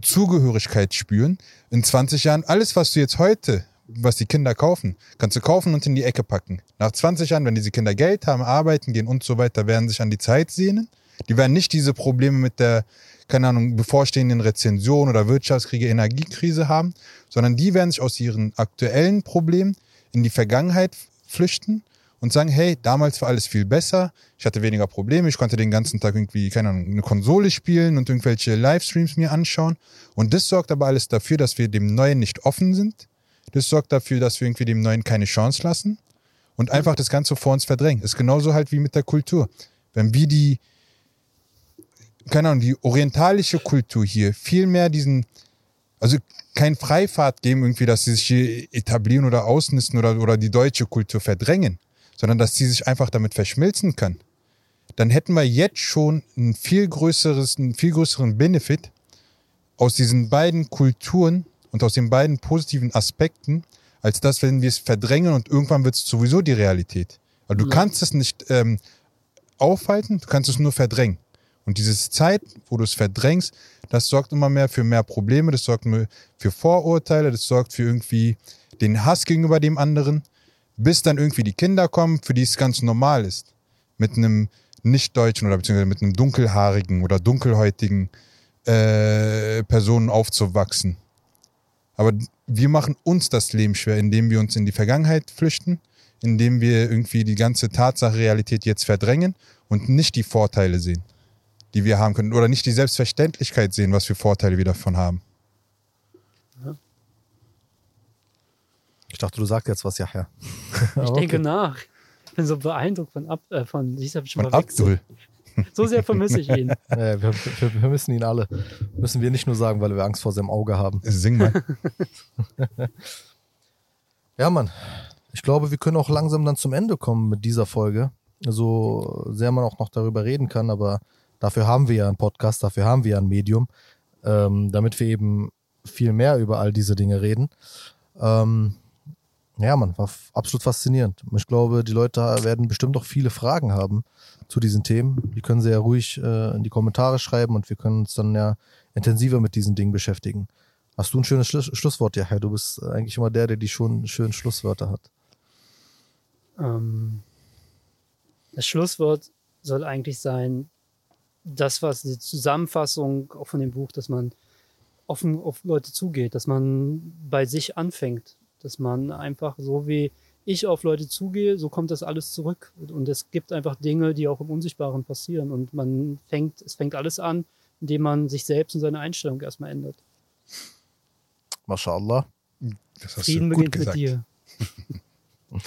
Zugehörigkeit spüren. In 20 Jahren, alles, was du jetzt heute, was die Kinder kaufen, kannst du kaufen und in die Ecke packen. Nach 20 Jahren, wenn diese Kinder Geld haben, arbeiten gehen und so weiter, werden sich an die Zeit sehnen. Die werden nicht diese Probleme mit der, keine Ahnung, bevorstehenden Rezension oder Wirtschaftskriege, Energiekrise haben, sondern die werden sich aus ihren aktuellen Problemen in die Vergangenheit flüchten und sagen, hey, damals war alles viel besser, ich hatte weniger Probleme, ich konnte den ganzen Tag irgendwie, keine Ahnung, eine Konsole spielen und irgendwelche Livestreams mir anschauen. Und das sorgt aber alles dafür, dass wir dem Neuen nicht offen sind. Das sorgt dafür, dass wir irgendwie dem Neuen keine Chance lassen und einfach das Ganze vor uns verdrängen. Ist genauso halt wie mit der Kultur. Wenn wir die, keine Ahnung, die orientalische Kultur hier viel mehr diesen, also kein Freifahrt geben, irgendwie, dass sie sich hier etablieren oder ausnisten oder, oder die deutsche Kultur verdrängen, sondern dass sie sich einfach damit verschmilzen kann, dann hätten wir jetzt schon ein viel größeres, einen viel größeren Benefit aus diesen beiden Kulturen und aus den beiden positiven Aspekten, als das, wenn wir es verdrängen und irgendwann wird es sowieso die Realität. Weil du Ja. kannst es nicht ähm, aufhalten, du kannst es nur verdrängen. Und diese Zeit, wo du es verdrängst, das sorgt immer mehr für mehr Probleme, das sorgt nur für Vorurteile, das sorgt für irgendwie den Hass gegenüber dem anderen, bis dann irgendwie die Kinder kommen, für die es ganz normal ist, mit einem Nicht-Deutschen oder beziehungsweise mit einem dunkelhaarigen oder dunkelhäutigen äh, Personen aufzuwachsen. Aber wir machen uns das Leben schwer, indem wir uns in die Vergangenheit flüchten, indem wir irgendwie die ganze Tatsache, Realität jetzt verdrängen und nicht die Vorteile sehen, die wir haben können. Oder nicht die Selbstverständlichkeit sehen, was für Vorteile wir davon haben. Ich dachte, du sagst jetzt was, ja, ja. Ich <laughs> denke nach. Ich bin so beeindruckt von, Ab äh, von ich hab schon Von. Abdul. <laughs> So sehr vermisse ich ihn. <laughs> Äh, wir, wir, müssen ihn alle. Müssen wir nicht nur sagen, weil wir Angst vor seinem Auge haben. Sing mal. <laughs> Ja, Mann. Ich glaube, wir können auch langsam dann zum Ende kommen mit dieser Folge. So sehr man auch noch darüber reden kann, aber dafür haben wir ja einen Podcast, dafür haben wir ja ein Medium, ähm, damit wir eben viel mehr über all diese Dinge reden. Ähm, ja, Mann, war absolut faszinierend. Ich glaube, die Leute werden bestimmt auch viele Fragen haben zu diesen Themen. Die können sie ja ruhig äh, in die Kommentare schreiben und wir können uns dann ja intensiver mit diesen Dingen beschäftigen. Hast du ein schönes Schluss Schlusswort, ja, Du bist eigentlich immer der, der die schon schönen Schlusswörter hat. Ähm, das Schlusswort soll eigentlich sein, das, was die Zusammenfassung auch von dem Buch, dass man offen auf Leute zugeht, dass man bei sich anfängt, dass man einfach so wie ich auf Leute zugehe, so kommt das alles zurück. Und es gibt einfach Dinge, die auch im Unsichtbaren passieren. Und man fängt, es fängt alles an, indem man sich selbst und seine Einstellung erstmal ändert. Mashallah. Das hast Frieden du gut beginnt mit gesagt. dir. <laughs>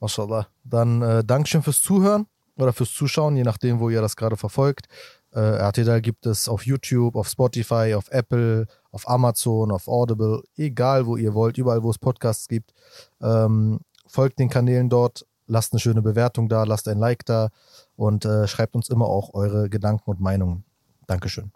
Mashallah. Dann äh, Dankeschön fürs Zuhören oder fürs Zuschauen, je nachdem, wo ihr das gerade verfolgt. Äh, Arteta gibt es auf YouTube, auf Spotify, auf Apple, auf Amazon, auf Audible, egal wo ihr wollt, überall wo es Podcasts gibt. Ähm, folgt den Kanälen dort, lasst eine schöne Bewertung da, lasst ein Like da und äh, schreibt uns immer auch eure Gedanken und Meinungen. Dankeschön.